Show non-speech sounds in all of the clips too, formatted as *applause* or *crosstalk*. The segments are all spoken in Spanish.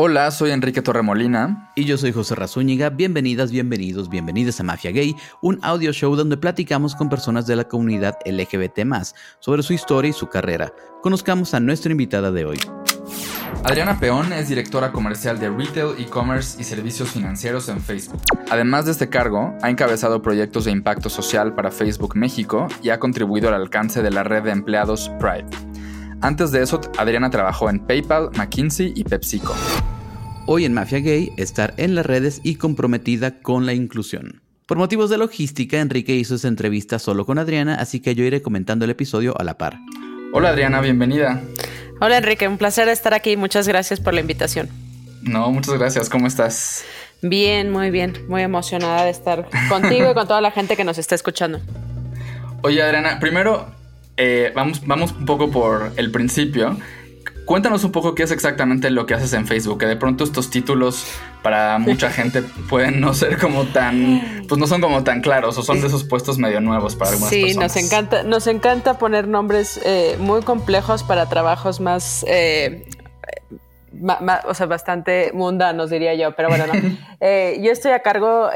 Hola, soy Enrique Torremolina. Y yo soy José Razúñiga. Bienvenidas, bienvenidos, bienvenidas a Mafia Gay, un audio show donde platicamos con personas de la comunidad LGBT sobre su historia y su carrera. Conozcamos a nuestra invitada de hoy. Adriana Peón es directora comercial de Retail, E-Commerce y Servicios Financieros en Facebook. Además de este cargo, ha encabezado proyectos de impacto social para Facebook México y ha contribuido al alcance de la red de empleados Pride. Antes de eso, Adriana trabajó en PayPal, McKinsey y PepsiCo. Hoy en Mafia Gay, estar en las redes y comprometida con la inclusión. Por motivos de logística, Enrique hizo esa entrevista solo con Adriana, así que yo iré comentando el episodio a la par. Hola Adriana, bienvenida. Hola Enrique, un placer estar aquí. Muchas gracias por la invitación. No, muchas gracias. ¿Cómo estás? Bien, muy bien. Muy emocionada de estar contigo y con toda la gente que nos está escuchando. Oye Adriana, primero eh, vamos, vamos un poco por el principio. Cuéntanos un poco qué es exactamente lo que haces en Facebook, que de pronto estos títulos para mucha gente *laughs* pueden no ser como tan, pues no son como tan claros o son de esos puestos medio nuevos para algunas sí, personas. Sí, nos encanta, nos encanta poner nombres eh, muy complejos para trabajos más, eh, o sea, bastante mundanos diría yo, pero bueno, no. *laughs* Eh, yo estoy a cargo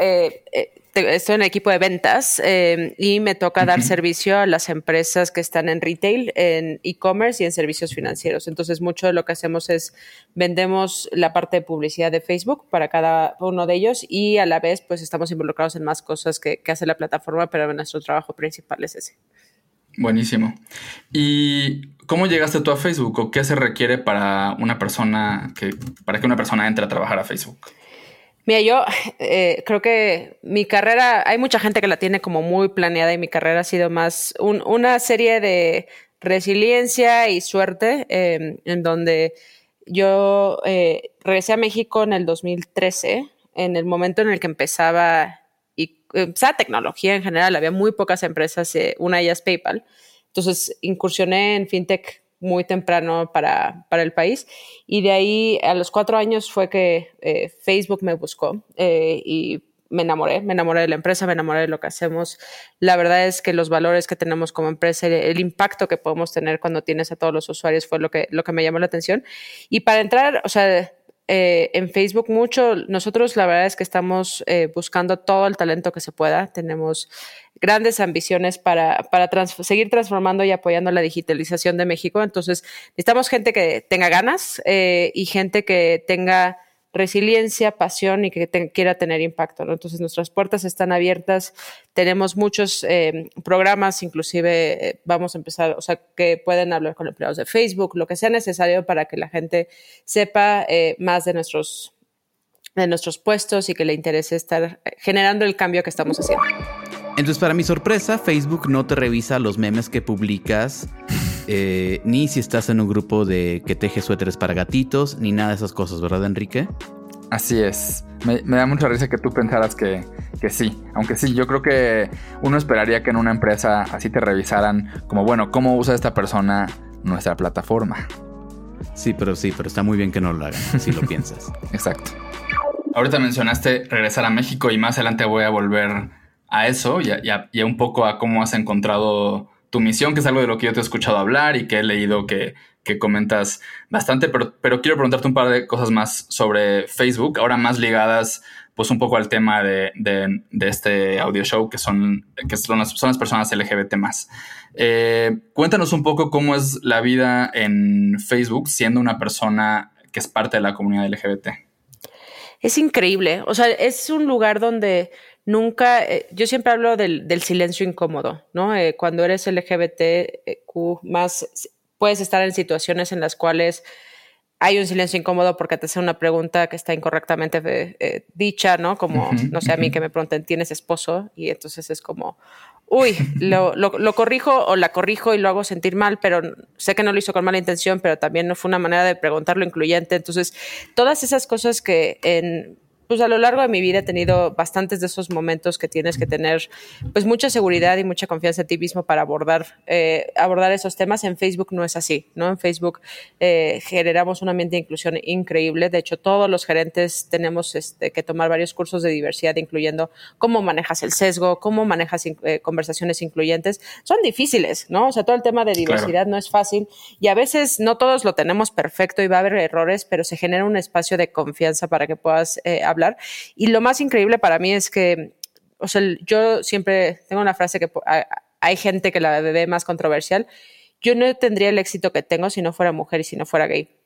estoy en el equipo de ventas eh, y me toca dar servicio a las empresas que están en retail, en e-commerce y en servicios financieros. Entonces, mucho de lo que hacemos es vendemos la parte de publicidad de Facebook para cada uno de ellos y a la vez, pues estamos involucrados en más cosas que, que hace la plataforma, pero nuestro trabajo principal es ese. Buenísimo. ¿Y cómo llegaste tú a Facebook o qué se requiere para una persona que, para que una persona entre a trabajar a Facebook? Mira, yo eh, creo que mi carrera, hay mucha gente que la tiene como muy planeada y mi carrera ha sido más una serie de resiliencia y suerte em, en donde yo eh, regresé a México en el 2013, en el momento en el que empezaba, y empezaba tecnología en general, había muy pocas empresas, eh, una de ellas PayPal. Entonces incursioné en fintech muy temprano para, para, el país. Y de ahí a los cuatro años fue que eh, Facebook me buscó eh, y me enamoré, me enamoré de la empresa, me enamoré de lo que hacemos. La verdad es que los valores que tenemos como empresa, el, el, impacto que podemos tener cuando tienes a todos los usuarios fue lo que, lo que me llamó la atención. Y para entrar, o sea, eh, en Facebook mucho. Nosotros la verdad es que estamos eh, buscando todo el talento que se pueda. Tenemos grandes ambiciones para, para seguir transformando y apoyando la digitalización de México. Entonces, necesitamos gente que tenga ganas eh, y gente que tenga resiliencia, pasión y que quiera tener impacto. Entonces nuestras puertas están abiertas, tenemos muchos eh, programas, inclusive eh, vamos a empezar, o sea, que pueden hablar con empleados de Facebook, lo que sea necesario para que la gente sepa eh, más de nuestros, de nuestros puestos y que le interese estar generando el cambio que estamos haciendo. Entonces, para mi sorpresa, Facebook no te revisa los memes que publicas eh, ni si estás en un grupo de que teje suéteres para gatitos, ni nada de esas cosas, ¿verdad, Enrique? Así es. Me, da mucha risa que tú pensaras que, que, sí. Aunque sí, yo creo que uno esperaría que en una empresa así te revisaran como, bueno, ¿cómo usa esta persona nuestra plataforma? Sí, pero sí, pero está muy bien que no lo hagan, si lo *laughs* piensas. Exacto. Ahorita mencionaste regresar a México y más adelante voy a volver a eso y y a un poco a cómo has encontrado tu misión, que es algo de lo que yo te he escuchado hablar y que he leído que, comentas bastante, pero, pero, quiero preguntarte un par de cosas más sobre Facebook, ahora más ligadas pues un poco al tema de, este audio show, que son, que son, las, son las personas LGBT más. Eh, cuéntanos un poco cómo es la vida en Facebook siendo una persona que es parte de la comunidad LGBT. Es increíble, o sea, es un lugar donde nunca, eh, yo siempre hablo del, del silencio incómodo, ¿no? Eh, cuando eres LGBTQ más, puedes estar en situaciones en las cuales hay un silencio incómodo porque te hacen una pregunta que está incorrectamente eh, dicha, ¿no? Como, no sé, a mí que me pregunten, ¿tienes esposo? Y entonces es como, uy, lo, lo, lo, corrijo o la corrijo y lo hago sentir mal, pero sé que no lo hizo con mala intención, pero también no fue una manera de preguntarlo incluyente. Entonces, todas esas cosas que en pues a lo largo de mi vida he tenido bastantes de esos momentos que tienes que tener pues mucha seguridad y mucha confianza en ti mismo para abordar, eh, abordar esos temas. En Facebook no es así, ¿no? En Facebook eh, generamos un ambiente de inclusión increíble. De hecho, todos los gerentes tenemos este, que tomar varios cursos de diversidad, incluyendo cómo manejas el sesgo, cómo manejas eh, conversaciones incluyentes. Son difíciles, ¿no? O sea, todo el tema de diversidad no es fácil y a veces no todos lo tenemos perfecto y va a haber errores, pero se genera un espacio de confianza para que puedas hablar y lo más increíble para mí es que, o sea, yo siempre tengo una frase que hay gente que la ve más controversial. Yo no tendría el éxito que tengo si no fuera mujer y si no fuera gay.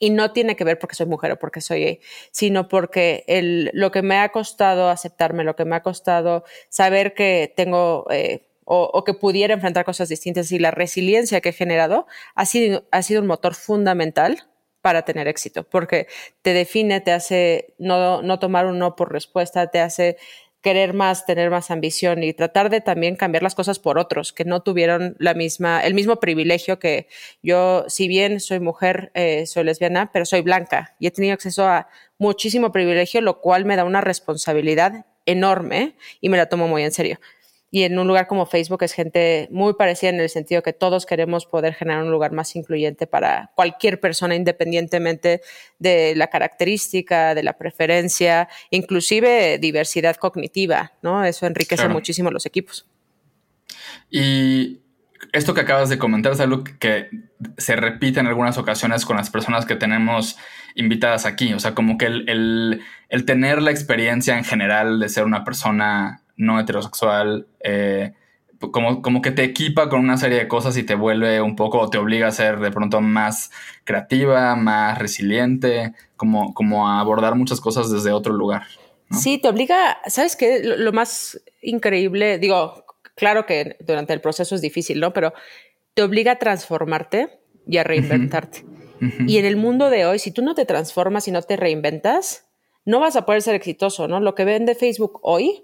Y no tiene que ver porque soy mujer o porque soy gay, sino porque el, lo que me ha costado aceptarme, lo que me ha costado saber que tengo eh, o, o, que pudiera enfrentar cosas distintas y la resiliencia que he generado ha sido, ha sido un motor fundamental para tener éxito, porque te define, te hace no, no tomar un no por respuesta, te hace querer más, tener más ambición y tratar de también cambiar las cosas por otros que no tuvieron la misma, el mismo privilegio que yo, si bien soy mujer, eh, soy lesbiana, pero soy blanca y he tenido acceso a muchísimo privilegio, lo cual me da una responsabilidad enorme y me la tomo muy en serio y en un lugar como Facebook es gente muy parecida en el sentido que todos queremos poder generar un lugar más incluyente para cualquier persona independientemente de la característica, de la preferencia, inclusive diversidad cognitiva, ¿no? Eso enriquece muchísimo los equipos. Y esto que acabas de comentar es algo que se repite en algunas ocasiones con las personas que tenemos invitadas aquí. O sea, como que el, el tener la experiencia en general de ser una persona no heterosexual, eh, como, como que te equipa con una serie de cosas y te vuelve un poco, o te obliga a ser de pronto más creativa, más resiliente, como, como a abordar muchas cosas desde otro lugar. Sí, te obliga, ¿sabes qué? Lo, más increíble, digo, claro que durante el proceso es difícil, ¿no? Pero te obliga a transformarte y a reinventarte. Y en el mundo de hoy, si tú no te transformas y no te reinventas, no vas a poder ser exitoso, ¿no? Lo que ven de Facebook hoy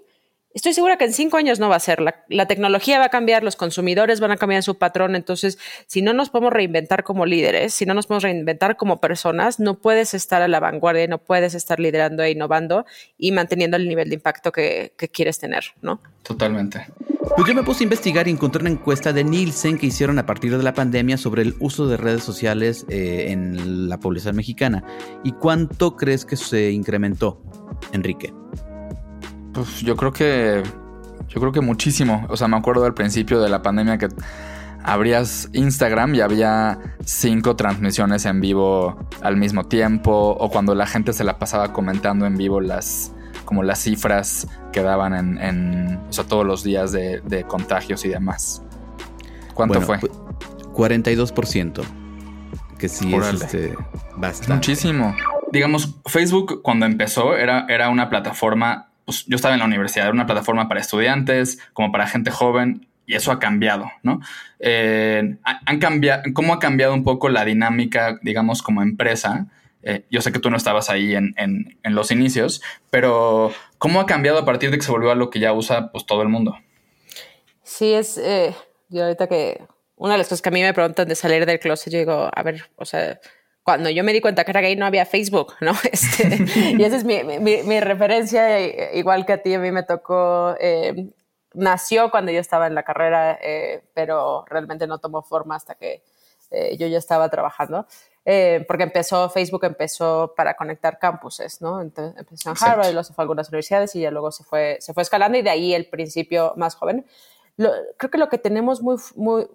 Estoy segura que en cinco años no va a ser. La, tecnología va a cambiar, los consumidores van a cambiar su patrón. Entonces, si no nos podemos reinventar como líderes, si no nos podemos reinventar como personas, no puedes estar a la vanguardia, no puedes estar liderando e innovando y manteniendo el nivel de impacto que, quieres tener, ¿no? Totalmente. Pues yo me puse a investigar y encontré una encuesta de Nielsen que hicieron a partir de la pandemia sobre el uso de redes sociales eh, en la población mexicana. ¿Y cuánto crees que se incrementó, Enrique? Pues yo creo que. Yo creo que muchísimo. O sea, me acuerdo al principio de la pandemia que abrías Instagram y había cinco transmisiones en vivo al mismo tiempo. O cuando la gente se la pasaba comentando en vivo las como las cifras que daban en, o sea, todos los días de, contagios y demás. ¿Cuánto fue? 42%. Que sí es este, bastante. Muchísimo. Digamos, Facebook cuando empezó era, era una plataforma pues yo estaba en la universidad, era una plataforma para estudiantes, como para gente joven, y eso ha cambiado, ¿no? Eh, han cambiado, ¿Cómo ha cambiado un poco la dinámica, digamos, como empresa? Eh, yo sé que tú no estabas ahí en, los inicios, pero ¿cómo ha cambiado a partir de que se volvió a lo que ya usa pues, todo el mundo? Sí, es, eh, yo ahorita que una de las cosas que a mí me preguntan de salir del closet, yo digo, a ver, o sea, cuando yo me di cuenta que era gay no había Facebook, ¿no? *laughs* Este, y esa es mi, mi, referencia, igual que a ti, a mí me tocó, eh, nació cuando yo estaba en la carrera, eh, pero realmente no tomó forma hasta que eh, yo ya estaba trabajando. porque empezó, Facebook empezó para conectar campuses, ¿no? Entonces empezó en Harvard y luego se fue a algunas universidades y ya luego se fue, se fue escalando y de ahí el principio más joven. creo que lo que tenemos muy, muy,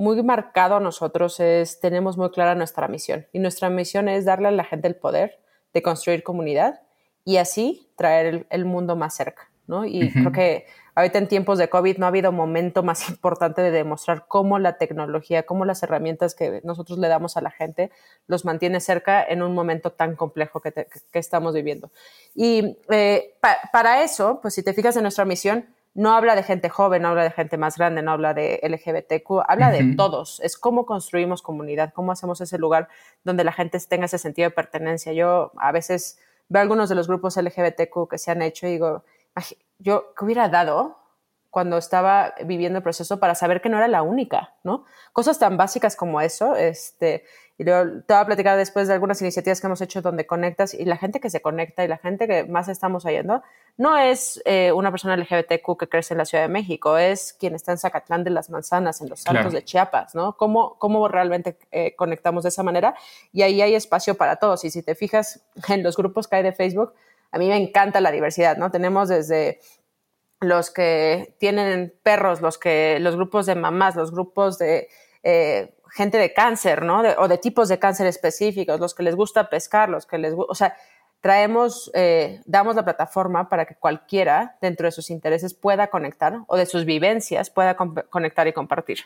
muy marcado a nosotros es, tenemos muy clara nuestra misión. Y nuestra misión es darle a la gente el poder de construir comunidad y así traer el, mundo más cerca. ¿no? Y creo que ahorita en tiempos de COVID no ha habido momento más *laughs* importante de demostrar cómo la tecnología, cómo las herramientas que nosotros le damos a la gente los mantiene cerca en un momento tan complejo que, estamos viviendo. Y eh, para eso, pues si te fijas en nuestra misión, no habla de gente joven, no habla de gente más grande, no habla de LGBTQ, habla de todos. Es cómo construimos comunidad, cómo hacemos ese lugar donde la gente tenga ese sentido de pertenencia. Yo a veces veo algunos de los grupos LGBTQ que se han hecho y digo, yo, ¿qué hubiera dado cuando estaba viviendo el proceso para saber que no era la única, ¿no? Cosas tan básicas como eso, este, y luego te voy a platicar después de algunas iniciativas que hemos hecho donde conectas y la gente que se conecta y la gente que más estamos oyendo no es eh, una persona LGBTQ que crece en la Ciudad de México, es quien está en Zacatlán de las Manzanas, en los Altos de Chiapas, ¿no? ¿Cómo, cómo realmente eh, conectamos de esa manera? Y ahí hay espacio para todos. Y si te fijas en los grupos que hay de Facebook, a mí me encanta la diversidad, ¿no? Tenemos desde los que tienen perros, los que los grupos de mamás, los grupos de eh, gente de cáncer, ¿no? o de tipos de cáncer específicos, los que les gusta pescar, los que les gusta, o sea, traemos, eh, damos la plataforma para que cualquiera dentro de sus intereses pueda conectar o de sus vivencias pueda conectar y compartir.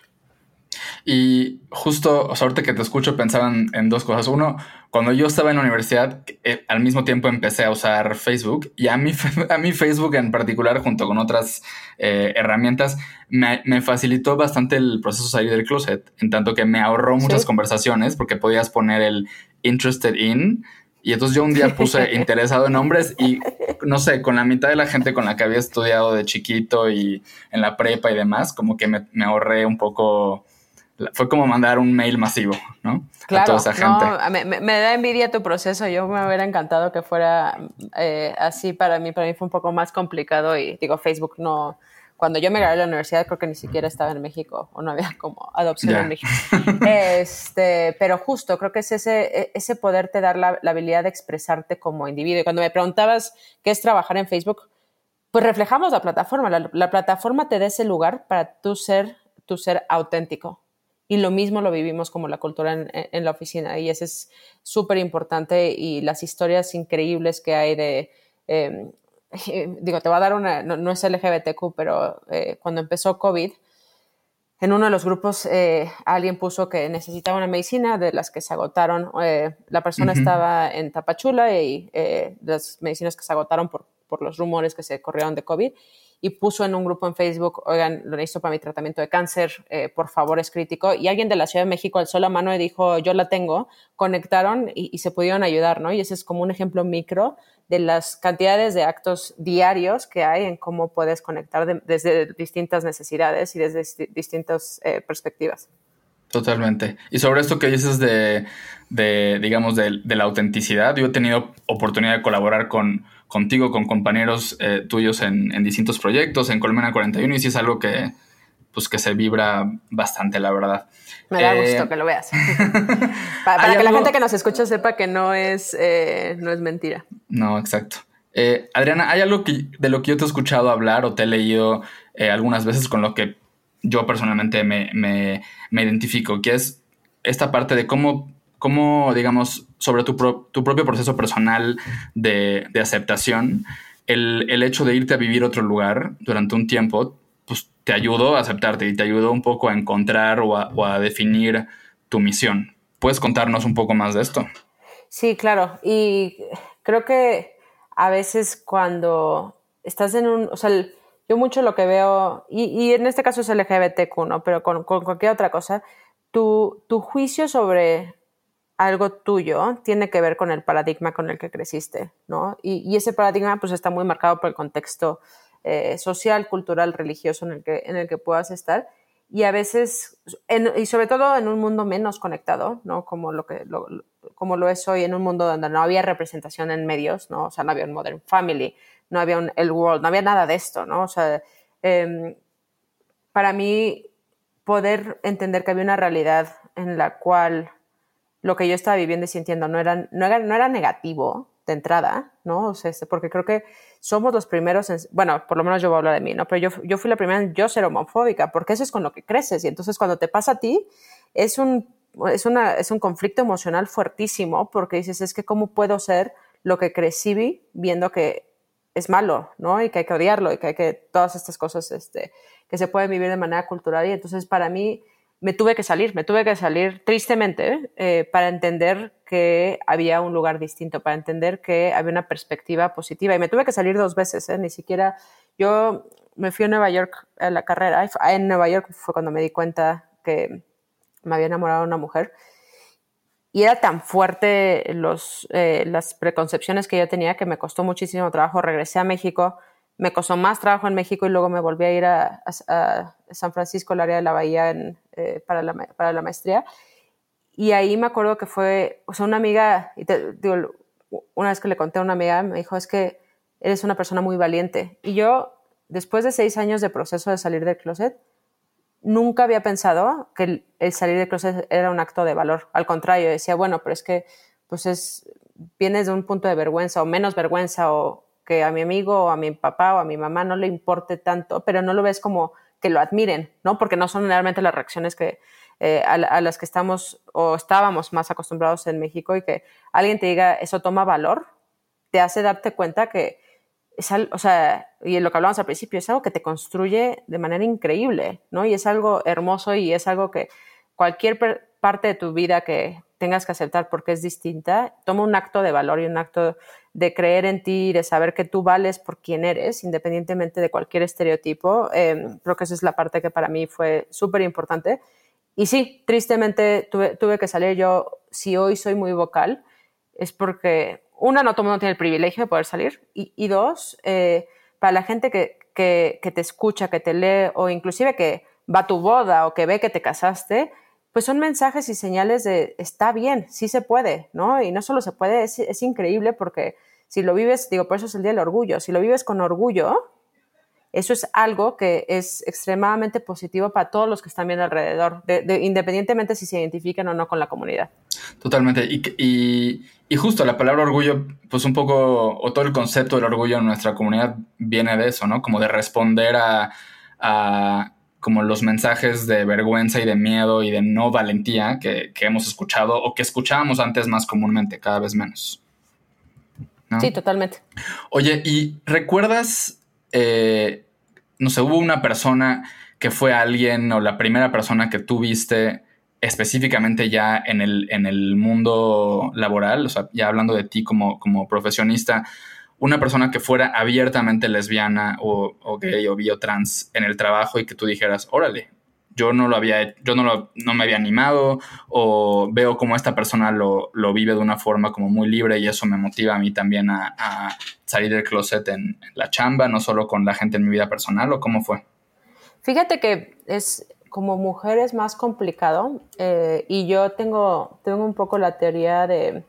Y justo, o sea, ahorita que te escucho, pensaban en, dos cosas. Uno, cuando yo estaba en la universidad, eh, al mismo tiempo empecé a usar Facebook y a mí, *laughs* a mí Facebook en particular, junto con otras eh, herramientas, me, me, facilitó bastante el proceso de salir del closet, en tanto que me ahorró muchas conversaciones porque podías poner el interested in. Y entonces yo un día puse *laughs* interesado en hombres y no sé, con la mitad de la gente con la que había estudiado de chiquito y en la prepa y demás, como que me, me ahorré un poco fue como mandar un mail masivo, ¿no? Claro, a toda esa gente. No, me, da envidia tu proceso. Yo me hubiera encantado que fuera eh, así para mí. Para mí fue un poco más complicado y digo, Facebook no. Cuando yo me gradué de la universidad, creo que ni siquiera estaba en México o no había como adopción en México. Este, pero justo, creo que es ese, e, ese poder te dar la, habilidad de expresarte como individuo. Y cuando me preguntabas qué es trabajar en Facebook, pues reflejamos la plataforma. La, la plataforma te da ese lugar para tú ser, tu ser auténtico y lo mismo lo vivimos como la cultura en, la oficina. Y eso es súper importante. Y las historias increíbles que hay de, em, *laughs* digo, te voy a dar una, no, es LGBTQ, pero eh, cuando empezó COVID, en uno de los grupos eh, alguien puso que necesitaba una medicina de las que se agotaron. Eh, la persona estaba en Tapachula y las medicinas que se agotaron por, por los rumores que se corrieron de COVID y puso en un grupo en Facebook, oigan, lo necesito para mi tratamiento de cáncer, eh, por favor, es crítico. Y alguien de la Ciudad de México alzó la mano y dijo, yo la tengo, conectaron y, se pudieron ayudar, ¿no? Y ese es como un ejemplo micro de las cantidades de actos diarios que hay en cómo puedes conectar desde distintas necesidades y desde distintas eh, perspectivas. Totalmente. Y sobre esto que dices de, de digamos, de, de, la autenticidad, yo he tenido oportunidad de colaborar con contigo, con compañeros eh, tuyos en, distintos proyectos, en Colmena 41, y sí es algo que, pues, que se vibra bastante, la verdad. Me da gusto eh, que lo veas. *laughs* para, que la gente que nos escucha sepa que no es, eh, no es mentira. No, exacto. Adriana, ¿hay algo que, de lo que yo te he escuchado hablar o te he leído algunas veces con lo que yo personalmente me, me, me identifico, que es esta parte de cómo cómo, digamos, sobre tu, propio proceso personal de, aceptación, el, hecho de irte a vivir a otro lugar durante un tiempo, pues te ayudó a aceptarte y te ayudó un poco a encontrar o a, definir tu misión. ¿Puedes contarnos un poco más de esto? Sí, claro. Y creo que a veces cuando estás en un, o sea, yo mucho lo que veo, y, en este caso es LGBTQ, ¿no? Pero con, cualquier otra cosa, tu, tu, juicio sobre algo tuyo tiene que ver con el paradigma con el que creciste, ¿no? Y, ese paradigma pues está muy marcado por el contexto eh, social, cultural, religioso en el, que, en el que puedas estar y a veces, y sobre todo en un mundo menos conectado, ¿no? Como lo, que, como lo es hoy en un mundo donde no había representación en medios, ¿no? O sea, no había un Modern Family, no había un El World, no había nada de esto, ¿no? O sea, em, para mí poder entender que había una realidad en la cual lo que yo estaba viviendo y sintiendo no era, no era, no era negativo de entrada, ¿no? O sea, este, porque creo que somos los primeros, en, bueno, por lo menos yo voy a hablar de mí, ¿no? Pero yo, yo fui la primera en yo ser homofóbica, porque eso es con lo que creces y entonces cuando te pasa a ti es un, es una, es un conflicto emocional fuertísimo porque dices, es que cómo puedo ser lo que crecí viendo que es malo, ¿no? Y que hay que odiarlo y que hay que todas estas cosas este, que se pueden vivir de manera cultural y entonces para mí me tuve que salir, me tuve que salir tristemente eh, para entender que había un lugar distinto, para entender que había una perspectiva positiva. Y me tuve que salir dos veces, ¿eh? ni siquiera yo me fui a Nueva York a la carrera. En Nueva York fue cuando me di cuenta que me había enamorado de una mujer. Y era tan fuerte los, eh, las preconcepciones que yo tenía que me costó muchísimo trabajo. Regresé a México, me costó más trabajo en México y luego me volví a ir a, San Francisco, el área de la Bahía, eh, para, la, maestría. Y ahí me acuerdo que fue, o sea, una amiga, y digo, una vez que le conté a una amiga, me dijo, es que eres una persona muy valiente. Y yo, después de seis años de proceso de salir del closet, nunca había pensado que el, salir del closet era un acto de valor. Al contrario, decía, bueno, pero es que, pues es, vienes de un punto de vergüenza o menos vergüenza o que a mi amigo o a mi papá o a mi mamá no le importe tanto, pero no lo ves como que lo admiren, ¿no? Porque no son realmente las reacciones que, eh, a, las que estamos o estábamos más acostumbrados en México y que alguien te diga eso toma valor, te hace darte cuenta que es algo, o sea, y lo que hablábamos al principio, es algo que te construye de manera increíble, ¿no? Y es algo hermoso y es algo que cualquier parte de tu vida que tengas que aceptar porque es distinta, toma un acto de valor y un acto de creer en ti, de saber que tú vales por quien eres, independientemente de cualquier estereotipo. Em, creo que esa es la parte que para mí fue súper importante. Y sí, tristemente tuve, tuve que salir yo, si hoy soy muy vocal, es porque una, no todo mundo tiene el privilegio de poder salir, y, dos, eh, para la gente que, que, te escucha, que te lee, o inclusive que va a tu boda o que ve que te casaste, pues son mensajes y señales de está bien, sí se puede, ¿no? Y no solo se puede, es, increíble porque si lo vives, digo, por eso es el Día del Orgullo, si lo vives con orgullo, eso es algo que es extremadamente positivo para todos los que están viendo alrededor, independientemente si se identifican o no con la comunidad. Totalmente. Y, justo la palabra orgullo, pues un poco, o todo el concepto del orgullo en nuestra comunidad viene de eso, ¿no? Como de responder a, como los mensajes de vergüenza y de miedo y de no valentía que, hemos escuchado o que escuchábamos antes más comúnmente, cada vez menos. Sí, totalmente. Oye, ¿y recuerdas eh, no sé, hubo una persona que fue alguien o la primera persona que tú viste específicamente ya en el, en el mundo laboral, o sea, ya hablando de ti como, como profesionista, una persona que fuera abiertamente lesbiana o, o gay o biotrans en el trabajo y que tú dijeras, órale, yo no lo había, yo no, lo, no me había animado o veo como esta persona lo, lo, vive de una forma como muy libre y eso me motiva a mí también a, salir del closet en, la chamba, no solo con la gente en mi vida personal o cómo fue. Fíjate que es como mujer es más complicado eh, y yo tengo, tengo un poco la teoría de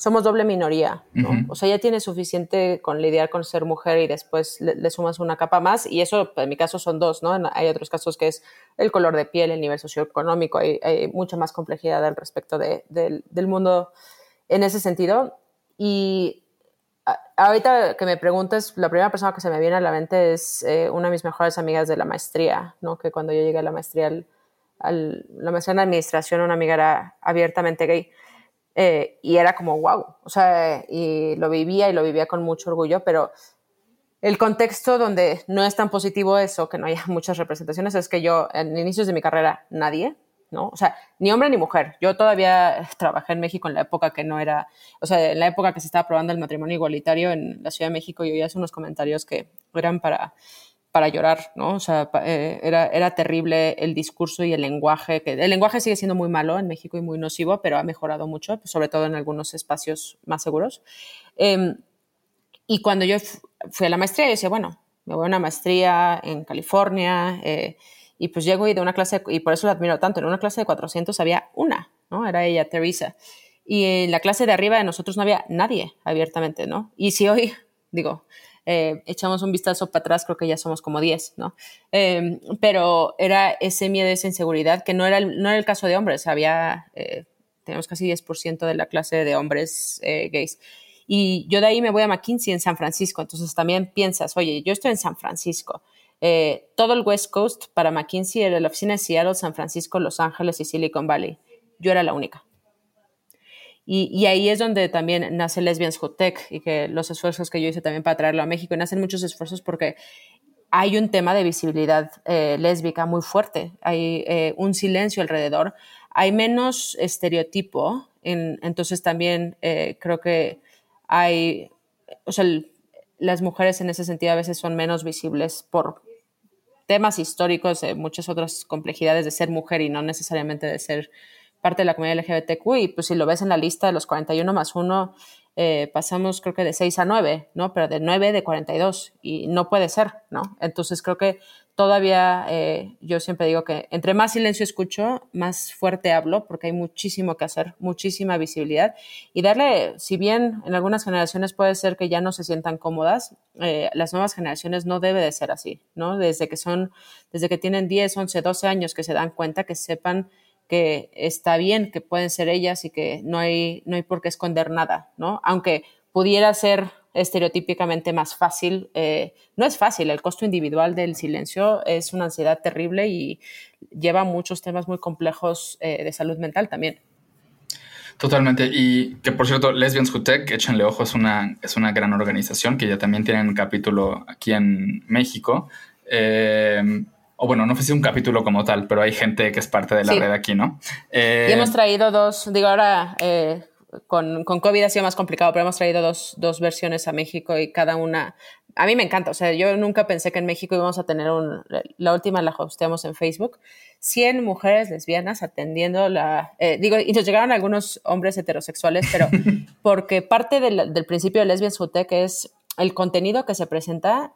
somos doble minoría, ¿no? O sea, ya tiene suficiente con lidiar con ser mujer y después le, sumas una capa más y eso, en mi caso, son dos, ¿no? Hay otros casos que es el color de piel, el nivel socioeconómico, hay, hay mucha más complejidad al respecto de, del mundo en ese sentido. Y ahorita que me preguntas, la primera persona que se me viene a la mente es eh, una de mis mejores amigas de la maestría, ¿no? Que cuando yo llegué a la maestría, al, la maestría en administración, una amiga era abiertamente gay eh, y era como, wow, o sea, y lo vivía y lo vivía con mucho orgullo, pero el contexto donde no es tan positivo eso, que no haya *laughs* muchas representaciones, es que yo en inicios de mi carrera, nadie, ¿no? O sea, ni hombre ni mujer. Yo todavía trabajé en México en la época que no era, o sea, en la época que se estaba aprobando el matrimonio igualitario en la Ciudad de México y oía unos comentarios que eran para para llorar, ¿no? O sea, eh, era, era terrible el discurso y el lenguaje, que el lenguaje sigue siendo muy malo en México y muy nocivo, pero ha mejorado mucho, pues, sobre todo en algunos espacios más seguros. Em, y cuando yo fui a la maestría, yo decía, bueno, me voy a una maestría en California, eh, y pues llego y de una clase, y por eso la admiro tanto, en una clase de 400 había una, ¿no? Era ella, Teresa. Y en la clase de arriba de nosotros no había nadie abiertamente, ¿no? Y si hoy, *laughs* digo, eh, echamos un vistazo para atrás, creo que ya somos como 10, ¿no? Em, pero era ese miedo, esa inseguridad, que no era el, no era el caso de hombres, había, eh, tenemos casi 10% de la clase de hombres eh, gays. Y yo de ahí me voy a McKinsey en San Francisco, entonces también piensas, oye, yo estoy en San Francisco. todo el West Coast para McKinsey era la oficina de Seattle, San Francisco, Los Ángeles y Silicon Valley. Yo era la única. Y, ahí es donde también nace Lesbians Tech y que los esfuerzos que yo hice también para traerlo a México, nacen muchos esfuerzos porque hay un tema de visibilidad eh, lésbica muy fuerte, hay eh, un silencio alrededor, hay menos estereotipo, entonces también eh, creo que hay, o sea, las mujeres en ese sentido a veces son menos visibles por temas históricos, muchas otras complejidades de ser mujer y no necesariamente de ser parte de la comunidad LGBTQ y pues si lo ves en la lista de los 41 más 1, eh, pasamos creo que de 6 a 9, ¿no? Pero de 9 de 42 y no puede ser, ¿no? Entonces creo que todavía eh, yo siempre digo que entre más silencio escucho, más fuerte hablo porque hay muchísimo que hacer, muchísima visibilidad y darle, si bien en algunas generaciones puede ser que ya no se sientan cómodas, eh, las nuevas generaciones no debe de ser así, ¿no? Desde que son, desde que tienen 10, 11, 12 años que se dan cuenta, que sepan que está bien, que pueden ser ellas y que no hay, no hay por qué esconder nada, ¿no? Aunque pudiera ser estereotípicamente más fácil, eh, no es fácil, el costo individual del silencio es una ansiedad terrible y lleva muchos temas muy complejos eh, de salud mental también. Totalmente. Y que por cierto, Lesbians Who Tech, échenle ojo, es una, es una gran organización que ya también tienen capítulo aquí en México. Eh, o bueno, no fue si un capítulo como tal, pero hay gente que es parte de la red aquí, ¿no? Eh, y hemos traído dos, digo ahora eh, con, con, COVID ha sido más complicado, pero hemos traído dos, dos, versiones a México y cada una, a mí me encanta, o sea, yo nunca pensé que en México íbamos a tener un, la última la hosteamos en Facebook, 100 mujeres lesbianas atendiendo la, eh, digo, y nos llegaron algunos hombres heterosexuales, pero *laughs* porque parte del, del principio de Lesbian Tech es el contenido que se presenta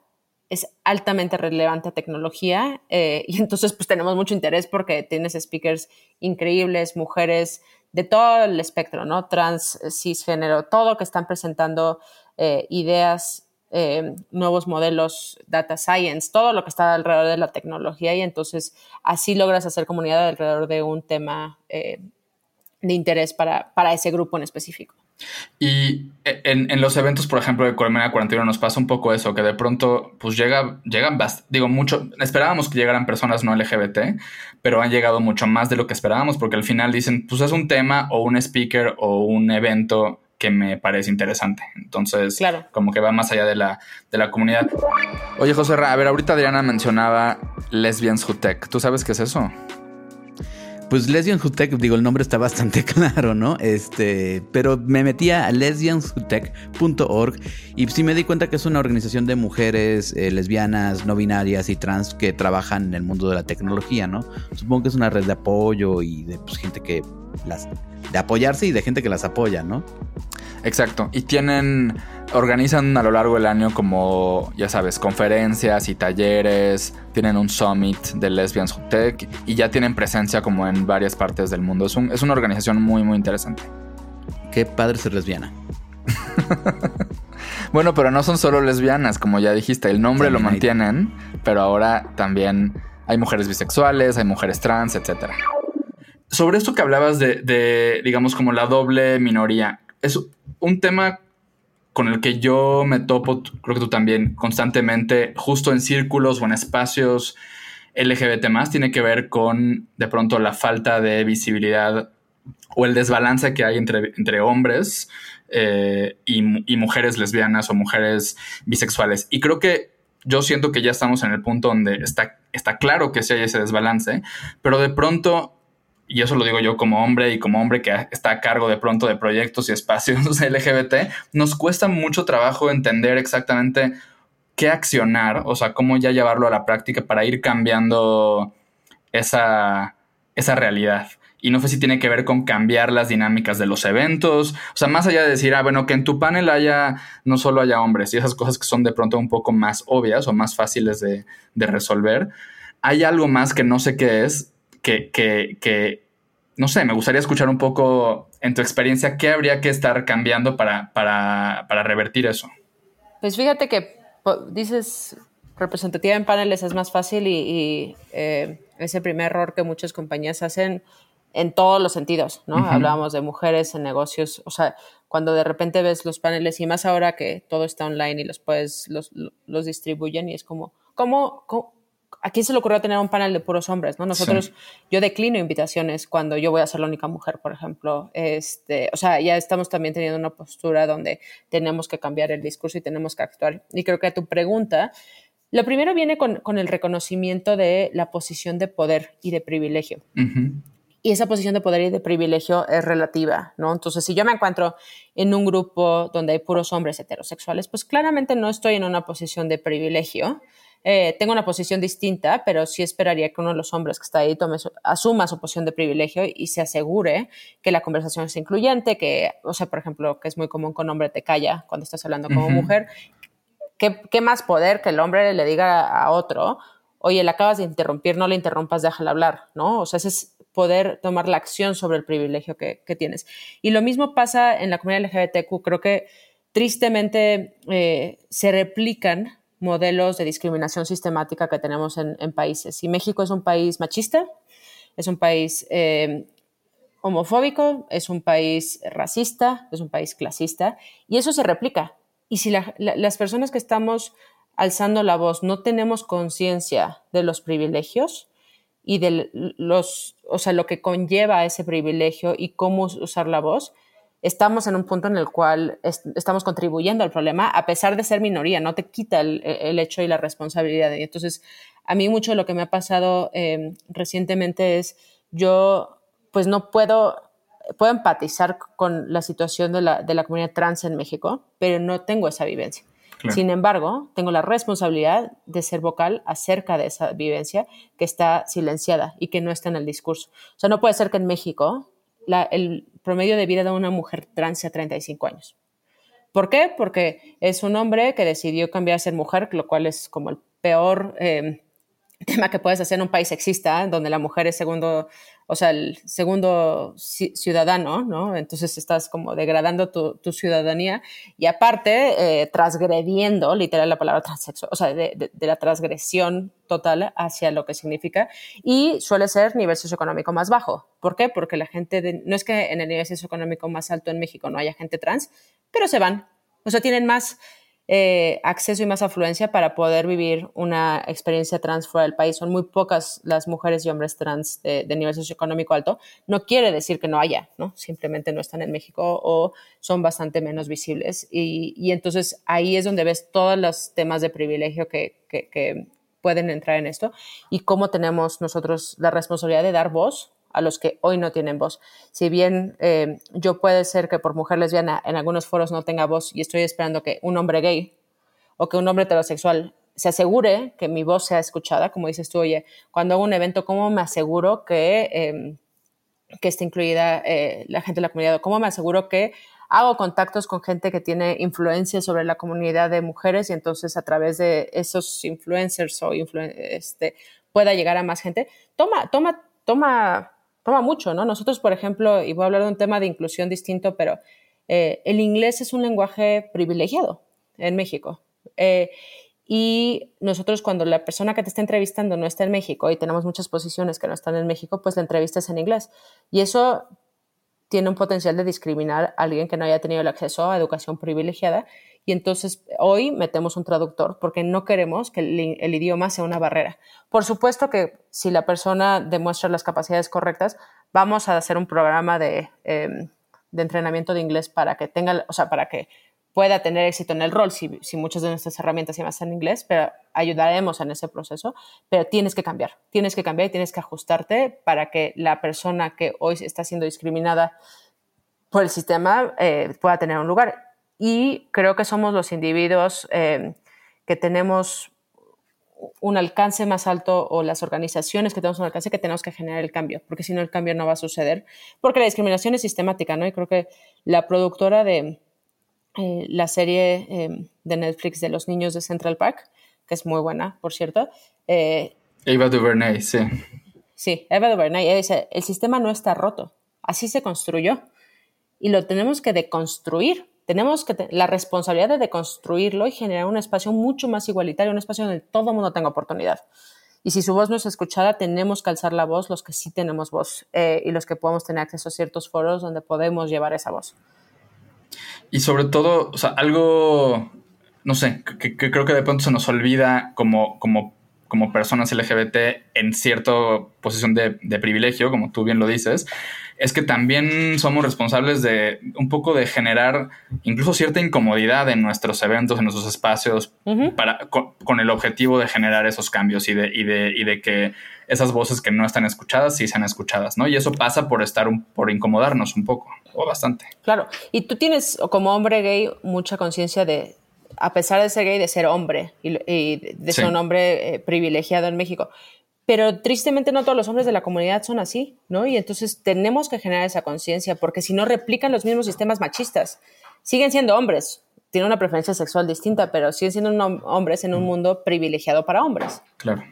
es altamente relevante a tecnología eh, *laughs* y entonces pues tenemos mucho interés porque tienes speakers increíbles, mujeres de todo el espectro, ¿no? Trans, cisgénero, todo que están presentando eh, ideas, eh, nuevos modelos, data science, todo lo que está alrededor de la tecnología y entonces así logras hacer comunidad alrededor de un tema de interés para, para ese grupo en específico. Y en, los eventos, por ejemplo, de Colmena 41 nos pasa un poco eso, que de pronto, pues llega, llegan, digo, mucho, esperábamos que llegaran personas no LGBT, pero han llegado mucho más de lo que esperábamos, porque al final dicen, pues es un tema o un speaker o un evento que me parece interesante. Entonces, claro. como que va más allá de la, de la comunidad. Oye, José, a ver, ahorita Adriana mencionaba Lesbians Who Tech. ¿Tú sabes qué es eso? Pues Lesbian digo, el nombre está bastante *laughs* claro, ¿no? Este, pero me metí a lesbianshutech.org y sí me di cuenta que es una organización de mujeres eh, lesbianas, no binarias y trans que trabajan en el mundo de la tecnología, ¿no? Supongo que es una red de apoyo y de pues, gente que las de apoyarse y de gente que las apoya, ¿no? Exacto. Y tienen, organizan a lo largo del año como, ya sabes, conferencias y talleres, tienen un summit de Lesbians Tech y ya tienen presencia como en varias partes del mundo. Es, es una organización muy, muy interesante. Qué padre ser lesbiana. *laughs* bueno, pero no son solo lesbianas, como ya dijiste, el nombre lo mantienen, pero ahora también hay mujeres bisexuales, hay mujeres trans, etc. Sobre esto que hablabas de, de digamos, como la doble minoría, es un tema con el que yo me topo, creo que tú también, constantemente, justo en círculos o en espacios LGBT más, tiene que ver con de pronto la falta de visibilidad o el desbalance que hay entre, entre hombres eh, y, mujeres lesbianas o mujeres bisexuales. Y creo que yo siento que ya estamos en el punto donde está, está claro que sí hay ese desbalance, pero de pronto y eso lo digo yo como hombre y como hombre que está a cargo de pronto de proyectos y espacios *laughs* LGBT, nos cuesta mucho trabajo entender exactamente qué accionar, o sea, cómo ya llevarlo a la práctica para ir cambiando esa, esa realidad. Y no sé si tiene que ver con cambiar las dinámicas de los eventos. O sea, más allá de decir, ah, bueno, que en tu panel haya, no solo haya hombres y esas cosas que son de pronto un poco más obvias o más fáciles de, de resolver, hay algo más que no sé qué es que, que, no sé, me gustaría escuchar un poco en tu experiencia qué habría que estar cambiando para, para, para revertir eso. Pues fíjate que dices representativa en paneles es más fácil y, eh, ese primer error que muchas compañías hacen en todos los sentidos, ¿no? Hablábamos de mujeres en negocios, o sea, cuando de repente ves los paneles y más ahora que todo está online y los puedes, los, los distribuyen y es como, ¿cómo, cómo ¿a quién se le ocurrió tener un panel de puros hombres? ¿no? Nosotros, yo declino invitaciones cuando yo voy a ser la única mujer, por ejemplo. Este, o sea, ya estamos también teniendo una postura donde tenemos que cambiar el discurso y tenemos que actuar. Y creo que a tu pregunta, lo primero viene con, con el reconocimiento de la posición de poder y de privilegio. Y esa posición de poder y de privilegio es relativa, ¿no? Entonces, si yo me encuentro en un grupo donde hay puros hombres heterosexuales, pues claramente no estoy en una posición de privilegio, eh, tengo una posición distinta, pero sí esperaría que uno de los hombres que está ahí tome asuma su posición de privilegio y se asegure que la conversación es incluyente, que, o sea, por ejemplo, que es muy común que un hombre te calla cuando estás hablando como mujer. ¿Qué, ¿Qué, más poder que el hombre le diga a otro, oye, le acabas de interrumpir, no le interrumpas, déjala hablar, ¿no? O sea, ese es poder tomar la acción sobre el privilegio que, que tienes. Y lo mismo pasa en la comunidad LGBTQ. Creo que tristemente eh, se replican modelos de discriminación sistemática que tenemos en, países. Y México es un país machista, es un país eh, homofóbico, es un país racista, es un país clasista, y eso se replica. Y si las personas que estamos alzando la voz no tenemos conciencia de los privilegios y de los, o sea, lo que conlleva ese privilegio y cómo usar la voz, estamos en un punto en el cual estamos contribuyendo al problema, a pesar de ser minoría, no te quita el, hecho y la responsabilidad. Y entonces, a mí mucho de lo que me ha pasado em, recientemente es, yo pues no puedo, puedo empatizar con la situación de la, de la comunidad trans en México, pero no tengo esa vivencia. Sin embargo, tengo la responsabilidad de ser vocal acerca de esa vivencia que está silenciada y que no está en el discurso. O sea, no puede ser que en México el promedio de vida de una mujer trans sea 35 años. ¿Por qué? Porque es un hombre que decidió cambiar a ser mujer, lo cual es como el peor eh, tema que puedes hacer en un país sexista, donde la mujer es segundo o sea, el segundo ciudadano, ¿no? Entonces estás como degradando tu, ciudadanía y aparte eh, transgrediendo, literal la palabra transexual, o sea, de, la transgresión total hacia lo que significa y suele ser nivel socioeconómico más bajo. ¿Por qué? Porque la gente, no es que en el nivel socioeconómico más alto en México no haya gente trans, pero se van. O sea, tienen más eh, acceso y más afluencia para poder vivir una experiencia trans fuera del país. Son muy pocas las mujeres y hombres trans de, nivel socioeconómico alto. No quiere decir que no haya, ¿no? Simplemente no están en México o son bastante menos visibles. Y, entonces ahí es donde ves todos los temas de privilegio que, que pueden entrar en esto y cómo tenemos nosotros la responsabilidad de dar voz a los que hoy no tienen voz. Si bien eh, yo puede ser que por mujer lesbiana en algunos foros no tenga voz y estoy esperando que un hombre gay o que un hombre heterosexual se asegure que mi voz sea escuchada, como dices tú, oye, cuando hago un evento, ¿cómo me aseguro que, em, que esté incluida eh, la gente de la comunidad? ¿Cómo me aseguro que hago contactos con gente que tiene influencia sobre la comunidad de mujeres y entonces a través de esos influencers o este, pueda llegar a más gente? Toma, toma, toma toma mucho, ¿no? Nosotros, por ejemplo, y voy a hablar de un tema de inclusión distinto, pero eh, el inglés es un lenguaje privilegiado en México. Eh, y nosotros cuando la persona que te está entrevistando no está en México y tenemos muchas posiciones que no están en México, pues la entrevista es en inglés. Y eso tiene un potencial de discriminar a alguien que no haya tenido el acceso a educación privilegiada. Y entonces hoy metemos un traductor porque no queremos que el, idioma sea una barrera. Por supuesto que si la persona demuestra las capacidades correctas, vamos a hacer un programa de, em, de entrenamiento de inglés para que tenga, o sea, para que pueda tener éxito en el rol si, si muchas de nuestras herramientas se basan en inglés, pero ayudaremos en ese proceso, pero tienes que cambiar, tienes que cambiar y tienes que ajustarte para que la persona que hoy está siendo discriminada por el sistema eh, pueda tener un lugar. Y creo que somos los individuos eh, que tenemos un alcance más alto o las organizaciones que tenemos un alcance que tenemos que generar el cambio, porque si no el cambio no va a suceder, porque la discriminación es sistemática, ¿no? Y creo que la productora de, eh, la serie eh, de Netflix de los niños de Central Park, que es muy buena, por cierto. Eh, Eva DuVernay, sí. Sí, Eva DuVernay dice, el sistema no está roto, así se construyó y lo tenemos que deconstruir. Tenemos que la responsabilidad de deconstruirlo y generar un espacio mucho más igualitario, un espacio donde todo el mundo tenga oportunidad. Y si su voz no es escuchada, tenemos que alzar la voz los que sí tenemos voz y los que podemos tener acceso a ciertos foros donde podemos llevar esa voz. Y sobre todo, o sea, algo, no sé, que, creo que de pronto se nos olvida como, como, como personas LGBT en cierta posición de, de, privilegio, como tú bien lo dices, es que también somos responsables de un poco de generar incluso cierta incomodidad en nuestros eventos, en nuestros espacios, para, con, el objetivo de generar esos cambios y de, y de, y de que esas voces que no están escuchadas sí sean escuchadas, ¿no? Y eso pasa por estar, por incomodarnos un poco o bastante. Claro, y tú tienes como hombre gay mucha conciencia de a pesar de ser gay, de ser hombre y, de ser un hombre eh, privilegiado en México. Pero tristemente no todos los hombres de la comunidad son así, ¿no? Y entonces tenemos que generar esa conciencia, porque si no replican los mismos sistemas machistas. Siguen siendo hombres, tienen una preferencia sexual distinta, pero siguen siendo hombres en un mundo privilegiado para hombres. Claro.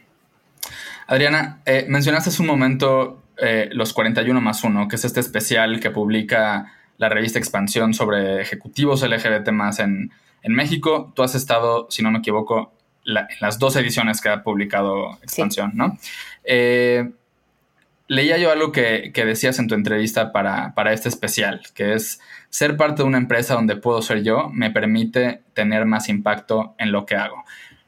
Adriana, eh, mencionaste hace un momento eh, los 41 más 1, que es este especial que publica la revista Expansión sobre ejecutivos LGBT más en, en México. Tú has estado, si no me equivoco, en las dos ediciones que ha publicado Expansión, ¿no? Eh, leía yo algo que, decías en tu entrevista para, este especial, que es ser parte de una empresa donde puedo ser yo me permite tener más impacto en lo que hago.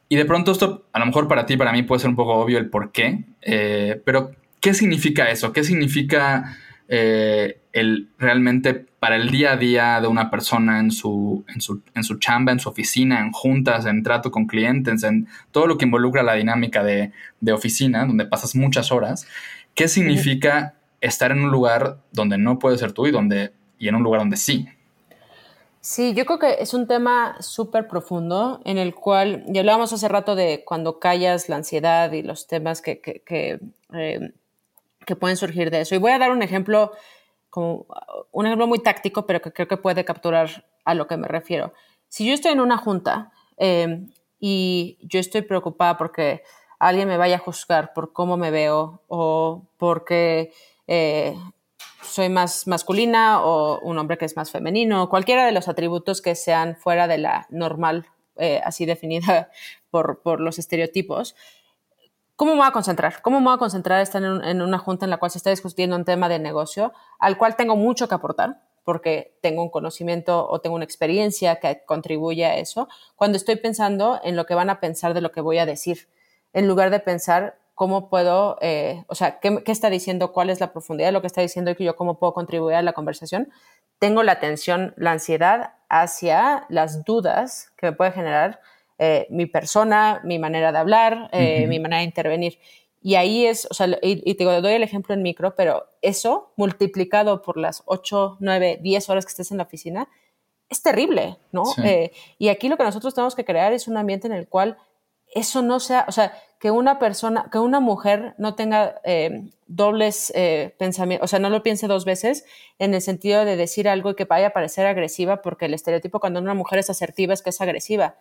Y de pronto esto, a lo mejor para ti, para mí puede ser un poco obvio el por qué, eh, pero ¿qué significa eso? ¿Qué significa eh, el, realmente para el día a día de una persona en su, en, su, en su chamba, en su oficina, en juntas, en trato con clientes, en todo lo que involucra la dinámica de, oficina, donde pasas muchas horas, ¿qué significa estar en un lugar donde no puedes ser tú y, donde, y en un lugar donde sí? Sí, yo creo que es un tema súper profundo en el cual, ya hablábamos hace rato de cuando callas la ansiedad y los temas que, que, eh, que pueden surgir de eso. Y voy a dar un ejemplo, como un ejemplo muy táctico, pero que creo que puede capturar a lo que me refiero. Si yo estoy en una junta em, y yo estoy preocupada porque alguien me vaya a juzgar por cómo me veo o porque eh, soy más masculina o un hombre que es más femenino, cualquiera de los atributos que sean fuera de la normal, eh, así definida *laughs* por, por los estereotipos, ¿Cómo me voy a concentrar? ¿Cómo me voy a concentrar estar en, una junta en la cual se está discutiendo un tema de negocio al cual tengo mucho que aportar? porque tengo un conocimiento o tengo una experiencia que contribuye a eso, cuando estoy pensando en lo que van a pensar de lo que voy a decir, en lugar de pensar cómo puedo, eh, o sea, ¿qué, está diciendo, cuál es la profundidad de lo que está diciendo y yo cómo puedo contribuir a la conversación, tengo la atención, la ansiedad hacia las dudas que me puede generar eh, mi persona, mi manera de hablar, eh, mi manera de intervenir. Y ahí es, o sea, y, te doy el ejemplo en micro, pero eso multiplicado por las 8, 9, 10 horas que estés en la oficina, es terrible, ¿no? Eh, y aquí lo que nosotros tenemos que crear es un ambiente en el cual eso no sea, o sea, que una persona, que una mujer no tenga dobles pensamientos, o sea, no lo piense dos veces en el sentido de decir algo que vaya a parecer agresiva, porque el estereotipo cuando una mujer es asertiva es que es agresiva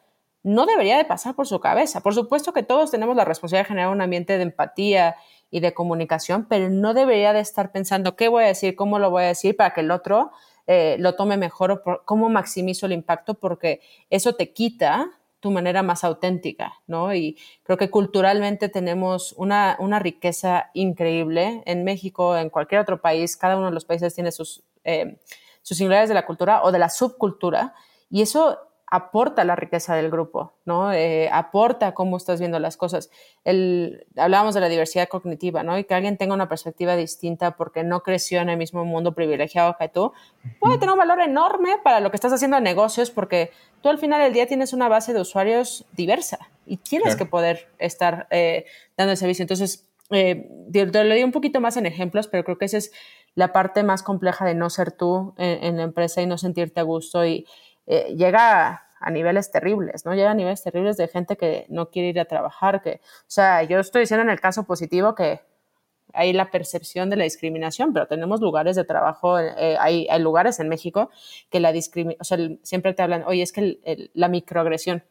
no debería de pasar por su cabeza. Por supuesto que todos tenemos la responsabilidad de generar un ambiente de empatía y de comunicación, pero no debería de estar pensando qué voy a decir, cómo lo voy a decir para que el otro eh, lo tome mejor o cómo maximizo el impacto, porque eso te quita tu manera más auténtica, ¿no? Y creo que culturalmente tenemos una, riqueza increíble. En México, en cualquier otro país, cada uno de los países tiene sus, eh, sus singularidades de la cultura o de la subcultura, y eso aporta la riqueza del grupo, ¿no? Eh, aporta cómo estás viendo las cosas. El, hablábamos de la diversidad cognitiva, ¿no? Y que alguien tenga una perspectiva distinta porque no creció en el mismo mundo privilegiado que tú, puede tener un valor enorme para lo que estás haciendo en negocios porque tú al final del día tienes una base de usuarios diversa y tienes que poder estar eh, dando el servicio. Entonces, eh, te, lo digo un poquito más en ejemplos, pero creo que esa es la parte más compleja de no ser tú en, en la empresa y no sentirte a gusto y eh, llega a niveles terribles, ¿no? Llega a niveles terribles de gente que no quiere ir a trabajar, que, o sea, yo estoy diciendo en el caso positivo que hay la percepción de la discriminación, pero tenemos lugares de trabajo, eh, hay, lugares en México que la discriminación, o sea, siempre te hablan, oye, es que la microagresión.